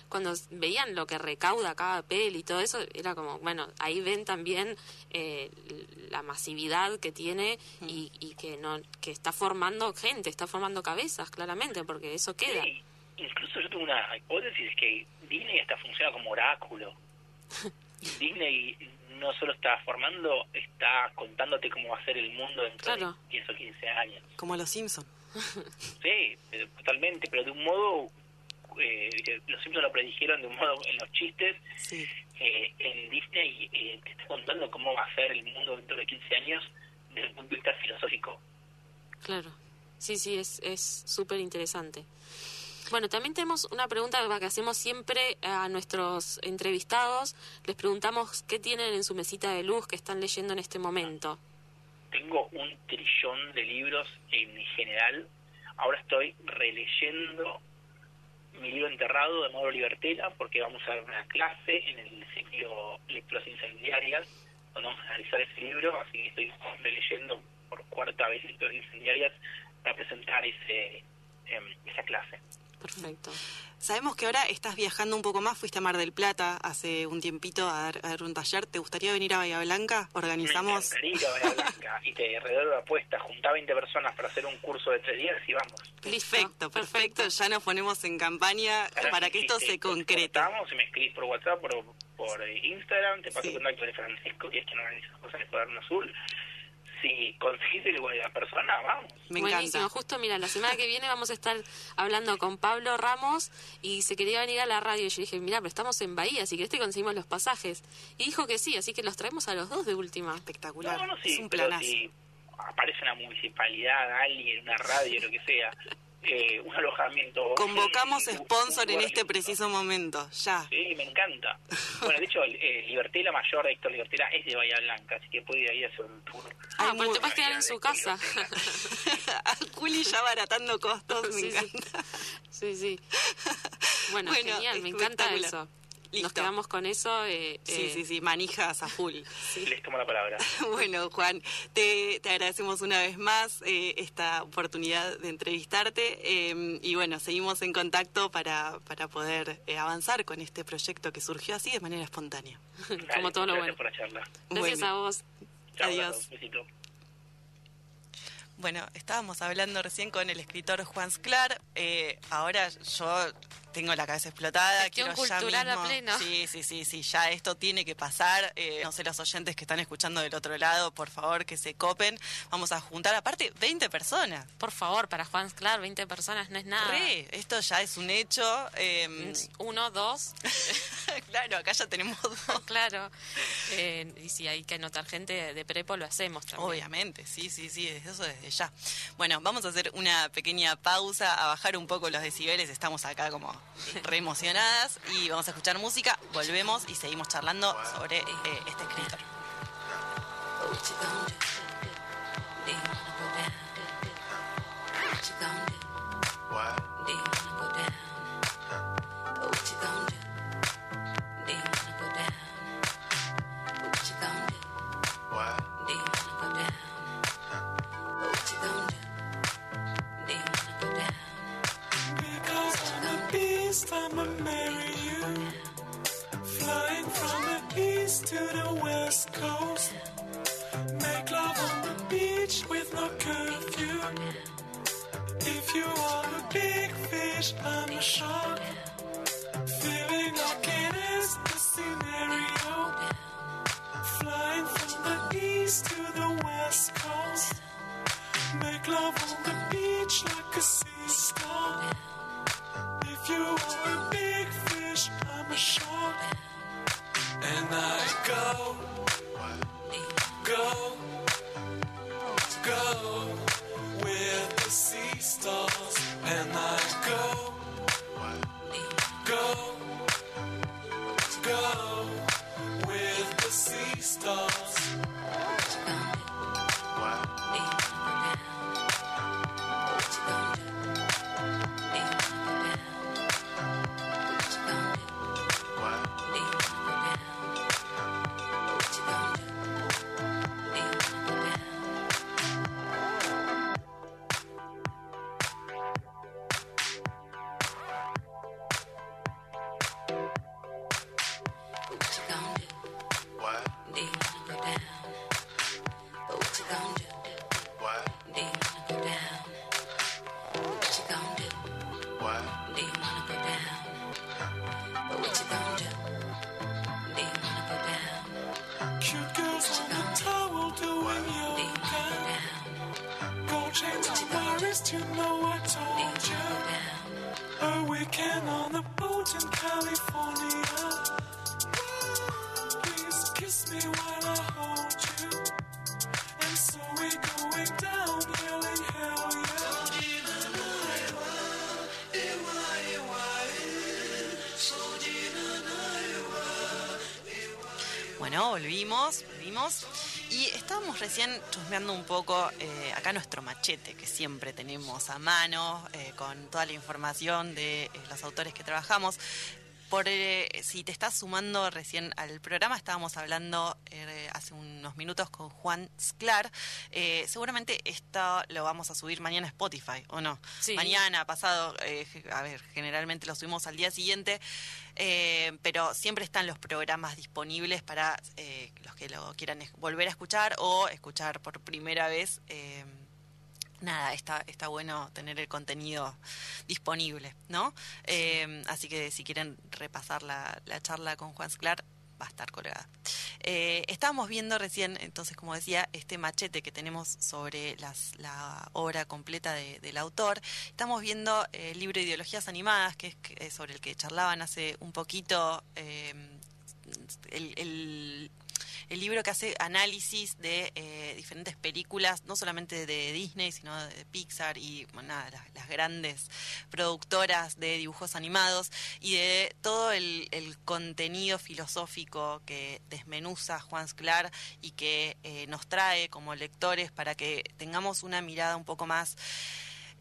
cuando veían lo que recauda cada peli y todo eso, era como, bueno, ahí ven también eh, la masividad que tiene y, y, que no que está formando gente, está formando cabezas, claramente, porque eso queda. Sí, incluso yo tengo una hipótesis que Disney está funcionando como oráculo. *laughs* Disney no solo está formando, está contándote cómo va a ser el mundo dentro de 10 o 15 años. Como los Simpsons. *laughs* sí, totalmente, pero de un modo eh, los Simpsons lo predijeron de un modo en los chistes. Eh, en Disney eh, te está contando cómo va a ser el mundo dentro de 15 años desde el punto de vista filosófico. Claro, sí, sí, es súper interesante. Bueno, también tenemos una pregunta que hacemos siempre a nuestros entrevistados. Les preguntamos qué tienen en su mesita de luz que están leyendo en este momento. Tengo un trillón de libros en general Ahora estoy releyendo mi libro enterrado de Mauro Libertela porque vamos a dar una clase en el ciclo Lecturas Incendiarias donde vamos a analizar ese libro, así que estoy releyendo por cuarta vez Lecturas Incendiarias para presentar ese em, esa clase. Perfecto. Sabemos que ahora estás viajando un poco más, fuiste a Mar del Plata hace un tiempito a dar, un taller. ¿Te gustaría venir a Bahía Blanca? Organizamos. Me encantaría Bahía Blanca *laughs* y te redoblo la apuesta, junta 20 personas para hacer un curso de tres días y vamos. Perfecto, perfecto. Ya nos ponemos en campaña para que esto se concrete. Estamos, si me escribís por WhatsApp, por, por Instagram, te paso contacto de Francisco, que es quien organiza cosas en el Cuaderno Azul si conseguís el la persona, vamos. Me Buenísimo, justo mira, la semana que viene vamos a estar hablando con Pablo Ramos y se quería venir a la radio y yo dije, mira, pero estamos en Bahía, si querés te conseguimos los pasajes. Y dijo que sí, así que los traemos a los dos de última. Espectacular. No, no, sí, es un planazo. Si aparece una municipalidad, alguien, una radio, lo que sea, *laughs* eh, un alojamiento. Convocamos sponsor en este preciso momento, ya. Sí, me encanta. *laughs* Bueno, de hecho, eh, Libertela Mayor, Héctor Libertela, es de Bahía Blanca, así que puede ir ahí a hacer un tour. Ah, pero te puedes quedar en su casa. Juli *laughs* ya baratando costos, me encanta. Sí, sí. *laughs* Bueno, genial, me encanta eso. Nos quedamos con eso. Eh, sí, eh, sí, sí, manijas a full. Sí. Les tomo la palabra. *laughs* bueno, Juan, te, agradecemos una vez más eh, esta oportunidad de entrevistarte y bueno, seguimos en contacto para, para poder avanzar con este proyecto que surgió así de manera espontánea. Como todo lo bueno. Por la charla. Gracias a vos. Adiós. Bueno, estábamos hablando recién con el escritor Juan Sclar. ahora yo tengo la cabeza explotada. quiero cultural ya a pleno. Sí, sí, sí, sí, ya esto tiene que pasar. Eh, no sé, los oyentes que están escuchando del otro lado, por favor, que se copen. Vamos a juntar, aparte, 20 personas. Por favor, para Juan Claro, 20 personas no es nada. esto ya es un hecho. Em, Uno, dos. *laughs* claro, acá ya tenemos dos. *laughs* claro. Eh, y si hay que anotar gente de prepo, lo hacemos también. Obviamente, sí, sí, sí, eso desde Bueno, vamos a hacer una pequeña pausa, a bajar un poco los decibeles. Estamos acá como re emocionadas y vamos a escuchar música, volvemos y seguimos charlando sobre eh, este escritor. I'ma marry you. Flying from the east to the west coast. Make love on the beach with no curfew. If you are a big fish, I'm a shark. Volvimos, volvimos. y estábamos recién chusmeando un poco eh, acá nuestro machete que siempre tenemos a mano eh, con toda la información de los autores que trabajamos. Por, si te estás sumando recién al programa, estábamos hablando hace unos minutos con Juan Sclar. seguramente esto lo vamos a subir mañana a Spotify, ¿o no? Mañana, pasado, a ver, generalmente lo subimos al día siguiente. Eh, pero siempre están los programas disponibles para eh, los que lo quieran volver a escuchar o escuchar por primera vez. Eh, nada, está, está bueno tener el contenido disponible, ¿no? así que si quieren repasar la, la charla con Juan Sclar, va a estar colgada. Eh, estábamos viendo recién, entonces, como decía, este machete que tenemos sobre las, la obra completa del autor. Estamos viendo el libro Ideologías Animadas, que es, sobre el que charlaban hace un poquito eh, el el libro que hace análisis de eh, diferentes películas, no solamente de Disney, sino de Pixar y las, las, grandes productoras de dibujos animados y de todo el, contenido filosófico que desmenuza Juan Sclar y que eh, nos trae como lectores para que tengamos una mirada un poco más...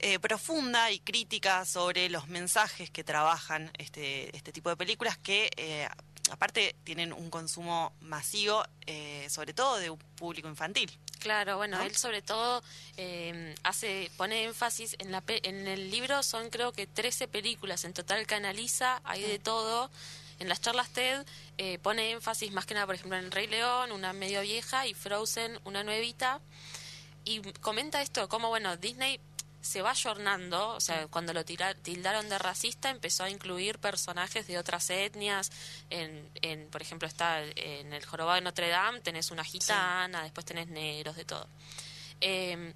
Eh, profunda y crítica sobre los mensajes que trabajan este, este tipo de películas que aparte tienen un consumo masivo, eh, sobre todo de un público infantil. Claro, bueno, él sobre todo eh, hace pone énfasis en la en el libro son creo que 13 películas en total que analiza, hay de todo. En las charlas TED eh, pone énfasis más que nada, por ejemplo, en El Rey León, una medio vieja, y Frozen, una nuevita. Y comenta esto, como bueno, Disney se va ayornando, o sea, cuando lo tildaron de racista empezó a incluir personajes de otras etnias, en, en por ejemplo está en el jorobado de Notre Dame, tenés una gitana, después tenés negros, de todo. Em,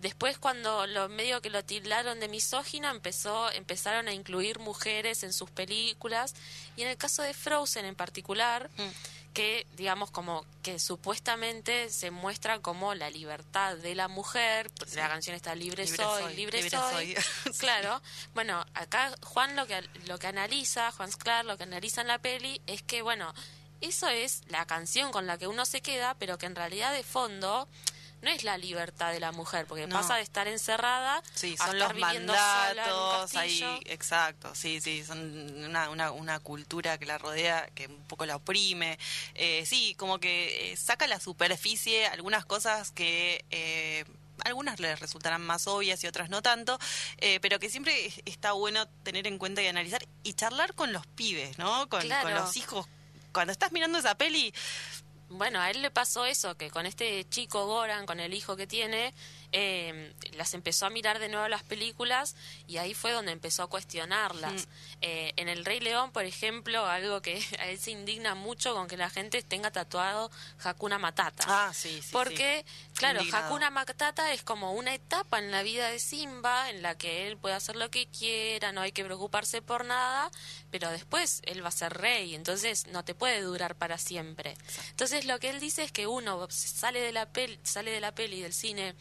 después cuando lo medio que lo tildaron de misógina empezó empezaron a incluir mujeres en sus películas. Y en el caso de Frozen en particular mm que, digamos, como que supuestamente se muestra como la libertad de la mujer, la canción está libre, soy, libre, soy. *laughs* claro. Bueno, acá Juan lo que lo que analiza, Juan Sclar lo que analiza en la peli es que bueno, eso es la canción con la que uno se queda, pero que en realidad de fondo no es la libertad de la mujer, porque pasa de estar encerrada sí, son los mandatos ahí, exacto, sí, sí, son una, una, una, cultura que la rodea, que un poco la oprime, eh, sí, como que eh, saca a la superficie algunas cosas que... Eh, algunas les resultarán más obvias y otras no tanto, eh, pero que siempre está bueno tener en cuenta y analizar y charlar con los pibes, ¿no? Con, con los hijos. Cuando estás mirando esa peli, bueno, a él le pasó eso, que con este chico Goran, con el hijo que tiene, eh, las empezó a mirar de nuevo las películas y ahí fue donde empezó a cuestionarlas. Mm. Eh, en El Rey León, por ejemplo, algo que *laughs* a él se indigna mucho con que la gente tenga tatuado Hakuna Matata. Ah, sí, sí. Porque, claro, Hakuna Matata es como una etapa en la vida de Simba en la que él puede hacer lo que quiera, no hay que preocuparse por nada, pero después él va a ser rey, entonces no te puede durar para siempre. Entonces lo que él dice es que uno sale de la peli, sale de la peli del cine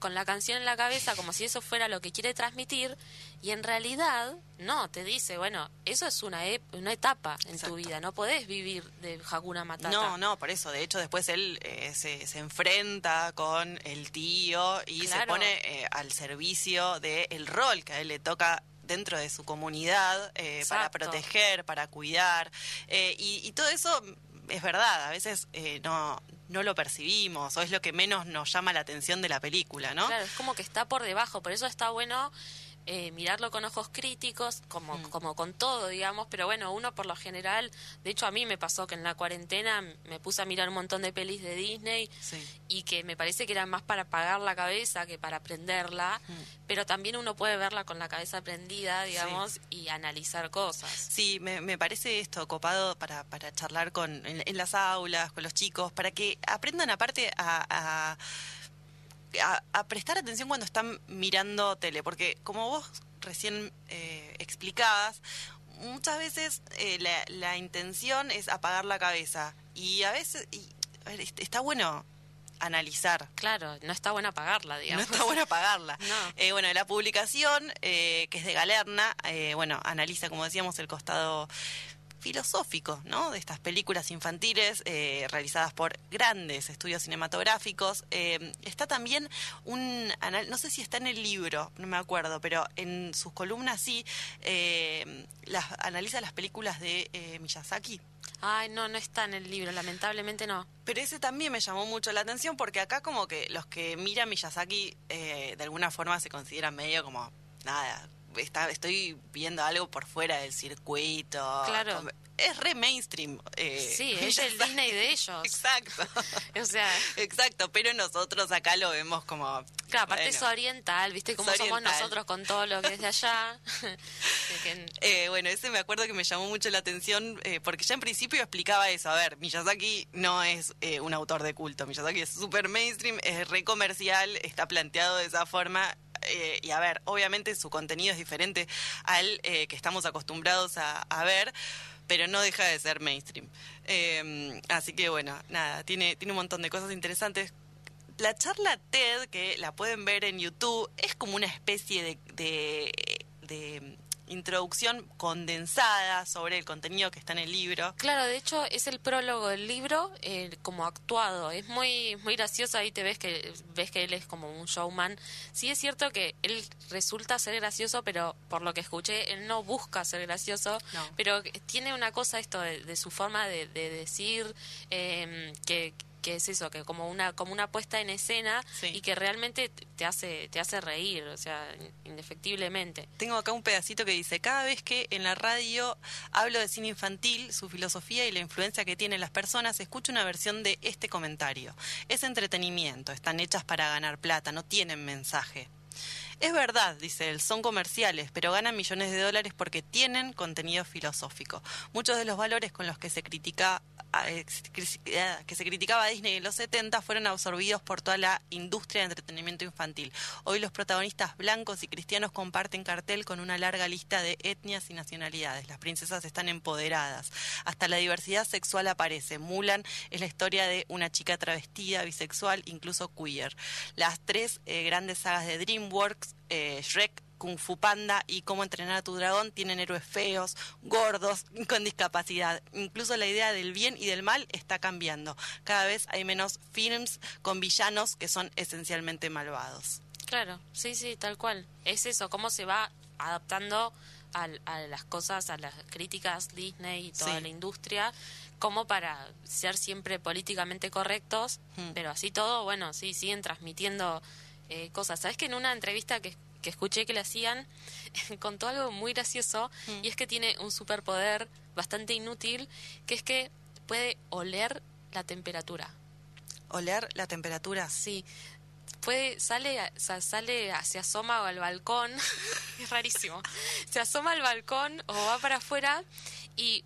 con la canción en la cabeza como si eso fuera lo que quiere transmitir y en realidad no, te dice, bueno, eso es una, una etapa en tu vida, no podés vivir de Hakuna Matata. No, no, por eso, de hecho después él eh, se, se, enfrenta con el tío y se pone eh, al servicio del rol que a él le toca dentro de su comunidad eh, para proteger, para cuidar y, y todo eso es verdad, a veces no, no lo percibimos o es lo que menos nos llama la atención de la película, ¿no? Claro, es como que está por debajo, por eso está bueno eh, mirarlo con ojos críticos, como, mm. como con todo, digamos, pero bueno, uno por lo general, de hecho a mí me pasó que en la cuarentena me puse a mirar un montón de pelis de Disney y que me parece que era más para apagar la cabeza que para aprenderla, mm. pero también uno puede verla con la cabeza prendida, digamos, y analizar cosas. Sí, me, me, parece esto copado para, para charlar con, en, las aulas, con los chicos, para que aprendan aparte a a, prestar atención cuando están mirando tele, porque como vos recién eh, explicabas, muchas veces eh, la, intención es apagar la cabeza y a veces y, está bueno analizar. Claro, no está bueno apagarla, digamos. No está bueno apagarla. *laughs* Eh, bueno, la publicación, que es de Galerna, bueno, analiza, como decíamos, el costado filosófico, ¿no? De estas películas infantiles eh, realizadas por grandes estudios cinematográficos. Eh, está también un, no sé si está en el libro, no me acuerdo, pero en sus columnas sí, eh, las, analiza las películas de Miyazaki. Ay, no, no está en el libro, lamentablemente no. Pero ese también me llamó mucho la atención porque acá como que los que miran Miyazaki de alguna forma se consideran medio como, nada, está, estoy viendo algo por fuera del circuito. Claro. Es re mainstream. Eh, sí, *laughs* es el Disney de ellos. Exacto. *laughs* o sea. Exacto, pero nosotros acá lo vemos como. Claro, aparte es oriental, ¿viste? Cómo somos nosotros con todo lo que es de allá. *laughs* eh, bueno, ese me acuerdo que me llamó mucho la atención eh, porque ya en principio explicaba eso. A ver, Miyazaki no es eh, un autor de culto. Miyazaki es súper mainstream, es re comercial, está planteado de esa forma eh, y a ver, obviamente su contenido es diferente al eh, que estamos acostumbrados a, ver, pero no deja de ser mainstream. Eh, así que bueno, nada, tiene, tiene un montón de cosas interesantes. La charla TED, que la pueden ver en YouTube, es como una especie de introducción condensada sobre el contenido que está en el libro. Claro, de hecho es el prólogo del libro eh, como actuado. Es muy muy gracioso ahí te ves que ves que él es como un showman. Sí es cierto que él resulta ser gracioso, pero por lo que escuché él no busca ser gracioso, pero tiene una cosa esto de, su forma de, decir eh, que que es eso, que como una como una puesta en escena y que realmente te hace te hace reír, o sea, indefectiblemente. Tengo acá un pedacito que dice, cada vez que en la radio hablo de cine infantil, su filosofía y la influencia que tienen las personas, escucho una versión de este comentario. Es entretenimiento, están hechas para ganar plata, no tienen mensaje. Es verdad, dice él, son comerciales, pero ganan millones de dólares porque tienen contenido filosófico. Muchos de los valores con los que se eh, se criticaba Disney en los 70 fueron absorbidos por toda la industria de entretenimiento infantil. Hoy los protagonistas blancos y cristianos comparten cartel con una larga lista de etnias y nacionalidades. Las princesas están empoderadas. Hasta la diversidad sexual aparece. Mulan es la historia de una chica travestida, bisexual, incluso queer. Las tres eh, grandes sagas de DreamWorks, eh, Shrek, Kung Fu Panda y Cómo entrenar a tu dragón tienen héroes feos, gordos, con discapacidad. Incluso la idea del bien y del mal está cambiando. Cada vez hay menos films con villanos que son esencialmente malvados. Claro, sí, sí, tal cual. Es eso, cómo se va adaptando a, las cosas, a las críticas Disney y toda la industria, como para ser siempre políticamente correctos, hmm. pero así todo, bueno, sí, siguen transmitiendo eh, cosas. ¿Sabes que en una entrevista que que escuché que le hacían, *laughs* contó algo muy gracioso y es que tiene un superpoder bastante inútil, que es que puede oler la temperatura. ¿Oler la temperatura? Sí. Puede, sale, sale, se asoma al balcón, *laughs* es rarísimo, se asoma al balcón o va para afuera y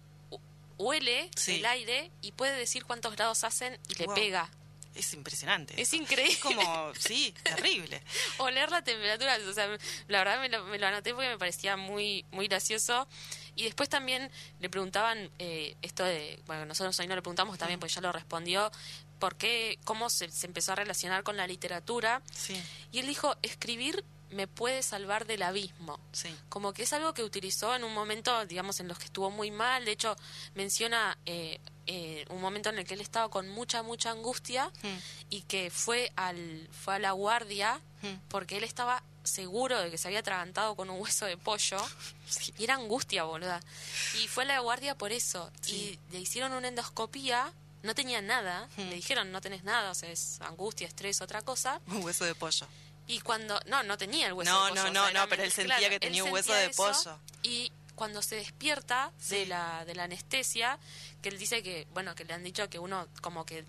huele el aire y puede decir cuántos grados hacen y le pega es impresionante. Es increíble. Es como, sí, terrible. *laughs* Oler la temperatura, o sea, la verdad me lo, me lo, anoté porque me parecía muy, muy gracioso. Y después también le preguntaban eh, esto de, bueno, nosotros hoy no le preguntamos también, pues ya lo respondió, por qué, cómo se, se empezó a relacionar con la literatura. Sí. Y él dijo, escribir me puede salvar del abismo. Sí. Como que es algo que utilizó en un momento, digamos, en los que estuvo muy mal. De hecho, menciona eh, eh, un momento en el que él estaba con mucha, mucha angustia hmm. y que fue, al, fue a la guardia hmm. porque él estaba seguro de que se había atragantado con un hueso de pollo. *laughs* Y era angustia, boluda. Y fue a la guardia por eso. Y le hicieron una endoscopía no tenía nada, hmm. le dijeron no tenés nada, o sea, es angustia, estrés, otra cosa. Un hueso de pollo. Y cuando, no, no tenía el hueso de pollo. No, no, no, pero él sentía que tenía un hueso de pollo. Y cuando se despierta de, la, de la anestesia, que él dice que, bueno, que le han dicho que uno como que,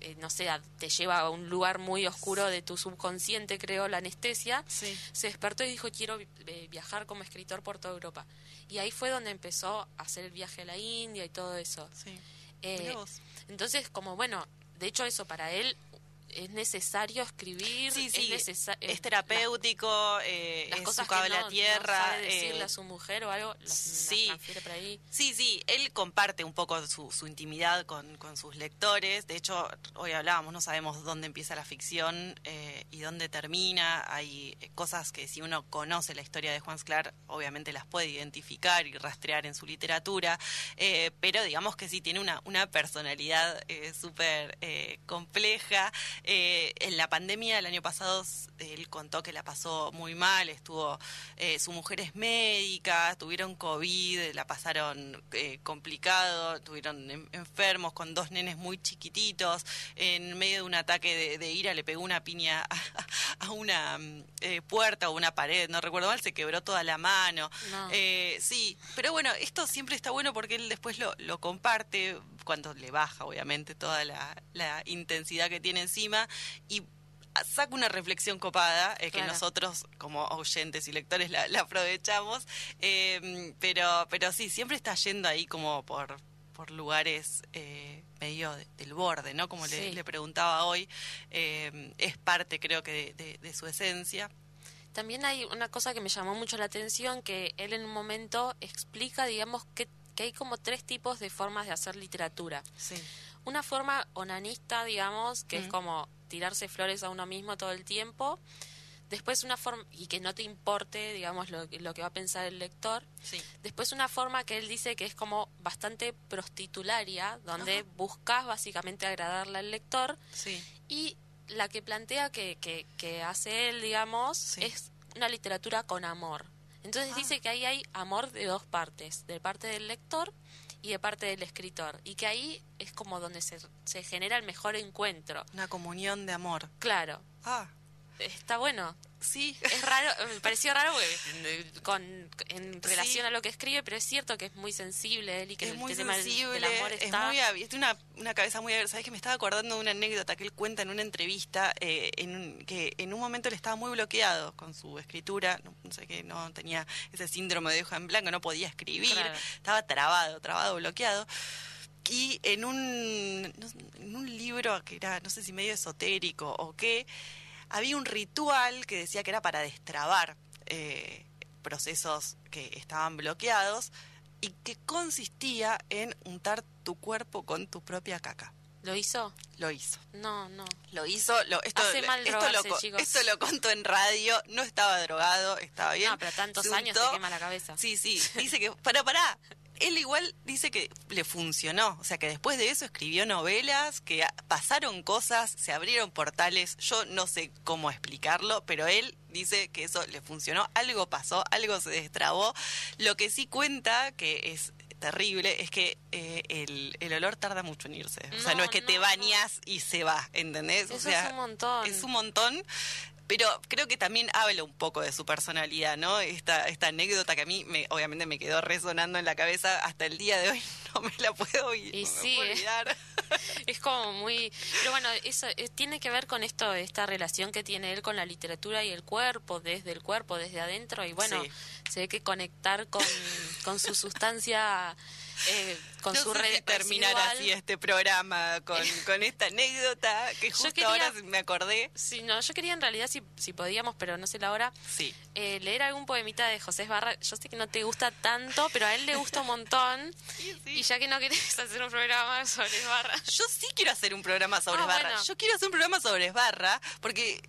eh, no sé, te lleva a un lugar muy oscuro de tu subconsciente, creo, la anestesia, se despertó y dijo, quiero eh, viajar como escritor por toda Europa. Y ahí fue donde empezó a hacer el viaje a la India y todo eso. Sí. Eh, entonces, como bueno, de hecho eso para él es necesario escribir, sí, sí, es, es terapéutico, eh, las es cosas su cable que a tierra. sabe decirle eh, a su mujer o algo, las, sí, las transfiere por ahí. Sí, sí, él comparte un poco su, su intimidad con, con, sus lectores. De hecho, hoy hablábamos, no sabemos dónde empieza la ficción eh, y dónde termina. Hay eh, cosas que si uno conoce la historia de Juan Sclar, obviamente las puede identificar y rastrear en su literatura, eh, pero digamos que sí tiene una, una personalidad eh, súper eh, compleja. Eh, en la pandemia del año pasado él contó que la pasó muy mal, estuvo, eh, su mujer es médica, tuvieron COVID, la pasaron eh, complicado, estuvieron en- enfermos con dos nenes muy chiquititos, en medio de un ataque de, de ira le pegó una piña a, a una mm, eh, puerta o una pared, no recuerdo mal, se quebró toda la mano. No. Eh, sí, pero bueno, esto siempre está bueno porque él después lo, lo comparte cuando le baja, obviamente, toda la, la intensidad que tiene encima y saca una reflexión copada eh, que nosotros como oyentes y lectores la, la aprovechamos, eh, pero, pero sí, siempre está yendo ahí como por por lugares eh, medio de- del borde, ¿no? Como le, Sí. le preguntaba hoy, eh, es parte creo que de, de- de su esencia. También hay una cosa que me llamó mucho la atención, que él en un momento explica, digamos, que, que hay como tres tipos de formas de hacer literatura. Sí. Una forma onanista, digamos, que es como tirarse flores a uno mismo todo el tiempo. Después una forma, y que no te importe, digamos, lo, que- lo que va a pensar el lector. Sí. Después una forma que él dice que es como bastante prostitularia, donde Ajá. buscas básicamente agradarle al lector. Sí. Y la que plantea que, que, que hace él, digamos, Sí. es una literatura con amor. Entonces Ah. dice que ahí hay amor de dos partes, de parte del lector y de parte del escritor. Y que ahí es como donde se, se genera el mejor encuentro. Una comunión de amor. Claro, Ah, está bueno. sí. Es raro, me pareció raro con, en relación Sí. a lo que escribe, pero es cierto que es muy sensible él y que es el muy tema del- sensible, del amor es está... muy abi- tiene una, una cabeza muy abierta. Sabes que me estaba acordando de una anécdota que él cuenta en una entrevista, eh, en un- que en un momento él estaba muy bloqueado con su escritura, no, no sé qué, no tenía ese síndrome de hoja en blanco, no podía escribir, Claro. estaba trabado, trabado, bloqueado. Y en un, en un libro que era, no sé si medio esotérico o qué, había un ritual que decía que era para destrabar eh, procesos que estaban bloqueados y que consistía en untar tu cuerpo con tu propia caca. ¿Lo hizo? Lo hizo. No, no. Lo hizo, lo, esto, Hace mal esto, drogarse, lo, co- chicos. esto lo contó en radio, no estaba drogado, estaba bien. No, pero tantos años te quema la cabeza. Sí, sí, dice que, para, pará, él igual dice que le funcionó, o sea que después de eso escribió novelas, que pasaron cosas, se abrieron portales, yo no sé cómo explicarlo, pero él dice que eso le funcionó, algo pasó, algo se destrabó, lo que sí cuenta, que es terrible, es que eh, el, el olor tarda mucho en irse, o sea, No, es que te no, bañas y se va, ¿entendés? O sea, es un montón. es un montón. Pero creo que también habla un poco de su personalidad, ¿no? Esta, esta anécdota que a mí me, obviamente me quedó resonando en la cabeza hasta el día de hoy, *laughs* no me la puedo, Y no me sí, puedo olvidar. *laughs* Es como muy... Pero bueno, eso eh, tiene que ver con esto, esta relación que tiene él con la literatura y el cuerpo, desde el cuerpo, desde adentro. Y bueno, Sí. se ve que conectar con, con su sustancia, eh, con no su sé red si terminar residual. así este programa con, *laughs* con esta anécdota que Yo justo quería- ahora me acordé. Sí, no, yo quería en realidad, si, si podíamos, pero no sé la hora, Sí. eh, leer algún poemita de José Barra. Yo sé que no te gusta tanto, pero a él le gusta un montón. *laughs* Sí, sí. Y ya que no querés hacer un programa sobre Barra, *laughs* Yo sí quiero hacer un programa sobre Ah, Esbarra. bueno. Yo quiero hacer un programa sobre Esbarra porque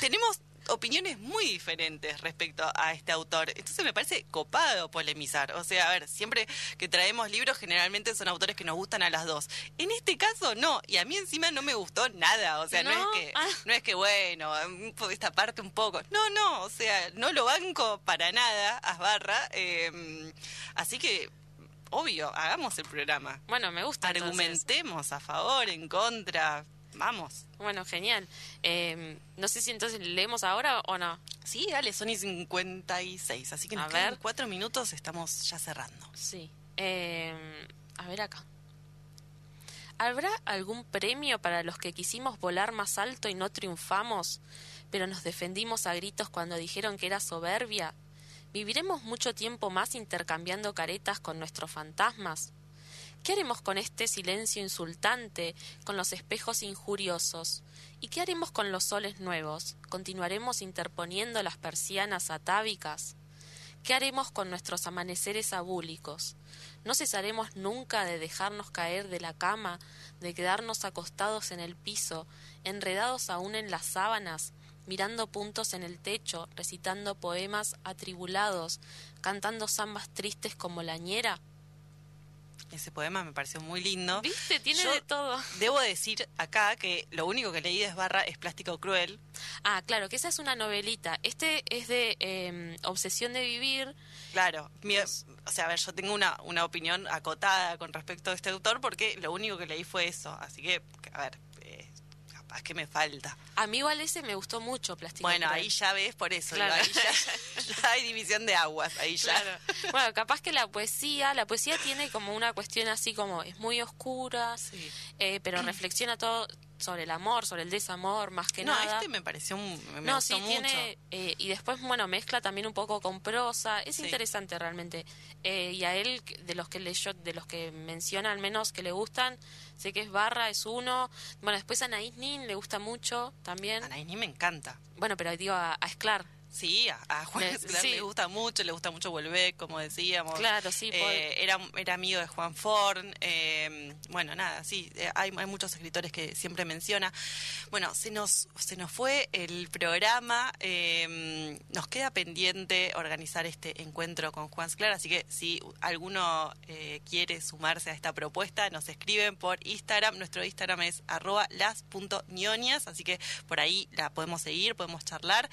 tenemos opiniones muy diferentes respecto a este autor. Entonces me parece copado polemizar. O sea, a ver, siempre que traemos libros generalmente son autores que nos gustan a las dos. En este caso no, y a mí encima no me gustó nada. O sea, no, ¿No? es que Ah. no es que bueno, esta parte un poco. No, no, o sea, no lo banco para nada a Esbarra. eh, así que obvio, hagamos el programa. bueno, me gusta. entonces. Argumentemos a favor, en contra. Vamos. Bueno, genial. Eh, no sé si entonces leemos ahora o no. Sí, dale, son y 56, así que nos A quedan ver. cuatro minutos, estamos ya cerrando. Sí. Eh, a ver acá. ¿Habrá algún premio para los que quisimos volar más alto y no triunfamos, pero nos defendimos a gritos cuando dijeron que era soberbia? ¿Viviremos mucho tiempo más intercambiando caretas con nuestros fantasmas? ¿Qué haremos con este silencio insultante, con los espejos injuriosos? ¿Y qué haremos con los soles nuevos? ¿Continuaremos interponiendo las persianas atávicas? ¿Qué haremos con nuestros amaneceres abúlicos? ¿No cesaremos nunca de dejarnos caer de la cama, de quedarnos acostados en el piso, enredados aún en las sábanas, mirando puntos en el techo, recitando poemas atribulados, cantando zambas tristes como la ñera? Ese poema me pareció muy lindo. ¿Viste? Tiene de todo. Debo decir acá que lo único que leí de Esbarra es Plástico Cruel. Ah, claro, que esa es una novelita. Este es de em, Obsesión de Vivir. Claro. o sea, a ver, yo tengo una, una opinión acotada con respecto a este autor porque lo único que leí fue eso. Así que, a ver, que me falta. A mí igual ese me gustó mucho, Plástico Bueno, ahí ya ves por eso, ahí *laughs* ya, hay división de aguas, ahí ya. Bueno, capaz que la poesía, la poesía tiene como una cuestión así como, es muy oscura, eh, pero *clears throat* reflexiona todo sobre el amor, sobre el desamor, más que nada. No, este me pareció un, me no, sí, tiene eh, y después bueno mezcla también un poco con prosa, es interesante realmente. Eh, y a él de los que leyó, de los que menciona al menos que le gustan, sé que es Barra es uno. Bueno después a Anaís Nin le gusta mucho también. Anaís Nin me encanta. Bueno pero digo a, a Esclar Sí, a, Juan *laughs* le, gusta mucho, le gusta mucho Volver, como decíamos. Claro, sí. Eh, era, era amigo de Juan Forn. Eh, bueno, nada, sí, eh, hay, hay muchos escritores que siempre menciona. Bueno, se nos, se nos fue el programa. nos queda pendiente organizar este encuentro con Juan Sclar, así que si alguno quiere sumarse a esta propuesta, nos escriben por Instagram. Nuestro Instagram es arroba las.nionias, así que por ahí la podemos seguir, podemos charlar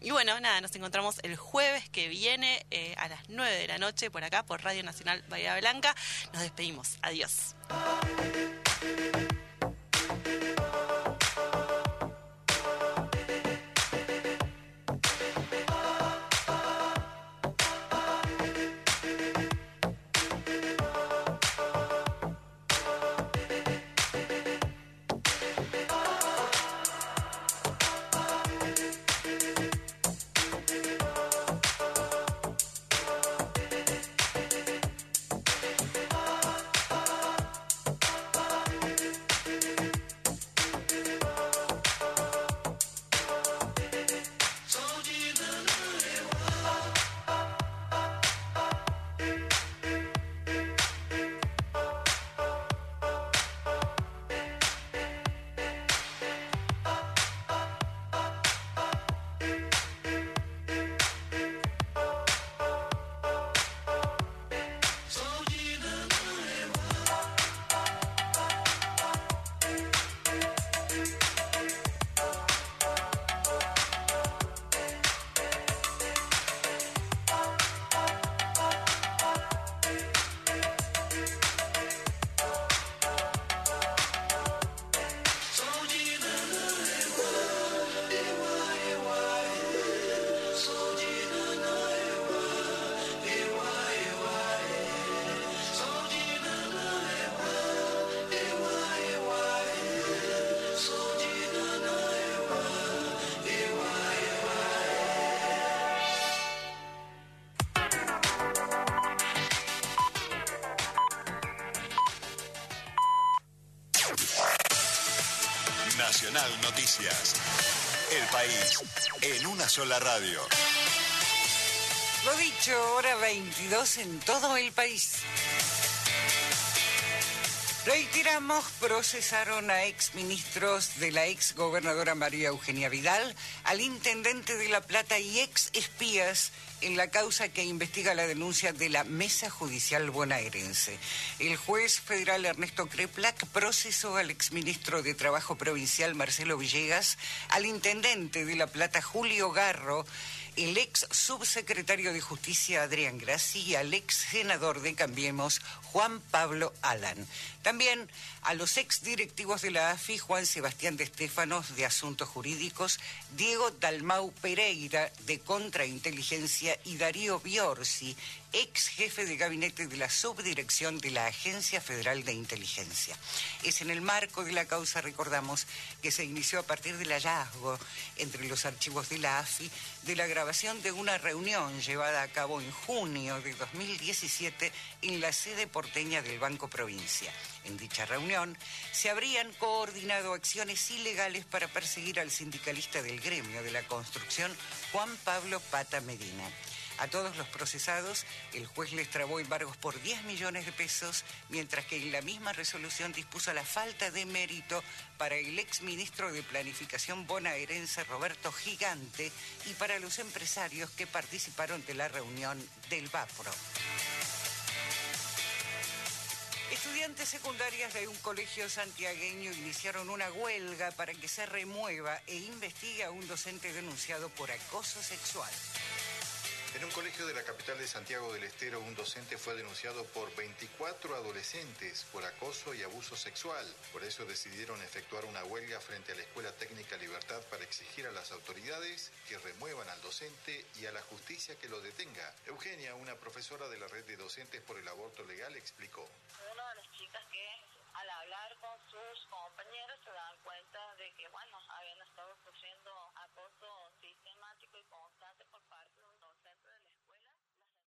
y bueno, nada, nos encontramos el jueves que viene eh, a las 9 de la noche por acá, por Radio Nacional Bahía Blanca. Nos despedimos. Adiós. Noticias. El país en una sola radio. Lo dicho, hora 22 en todo el país. Reiteramos, procesaron a ex ministros de la ex gobernadora María Eugenia Vidal, al intendente de La Plata y ex espías en la causa que investiga la denuncia de la Mesa Judicial bonaerense. El juez federal Ernesto Kreplak procesó al exministro de Trabajo Provincial Marcelo Villegas, al intendente de La Plata Julio Garro, el ex subsecretario de Justicia Adrián Grassi y al ex senador de Cambiemos Juan Pablo Alan. También a los ex directivos de la AFI Juan Sebastián de Estéfanos de Asuntos Jurídicos, Diego Dalmau Pereira de Contrainteligencia y Darío Biorsi ex jefe de gabinete de la subdirección de la Agencia Federal de Inteligencia. Es en el marco de la causa, recordamos, que se inició a partir del hallazgo entre los archivos de la AFI de la grabación de una reunión llevada a cabo en junio de 2017 en la sede porteña del Banco Provincia. En dicha reunión se habrían coordinado acciones ilegales para perseguir al sindicalista del gremio de la construcción, Juan Pablo Pata Medina. A todos los procesados, el juez les trabó embargos por 10 millones de pesos, mientras que en la misma resolución dispuso la falta de mérito para el exministro de Planificación bonaerense Roberto Gigante y para los empresarios que participaron de la reunión del VAPRO. Estudiantes secundarias de un colegio santiagueño iniciaron una huelga para que se remueva e investigue a un docente denunciado por acoso sexual. En un colegio de la capital de Santiago del Estero, un docente fue denunciado por 24 adolescentes por acoso y abuso sexual. Por eso decidieron efectuar una huelga frente a la Escuela Técnica Libertad para exigir a las autoridades que remuevan al docente y a la justicia que lo detenga. Eugenia, una profesora de la red de docentes por el aborto legal, explicó. Una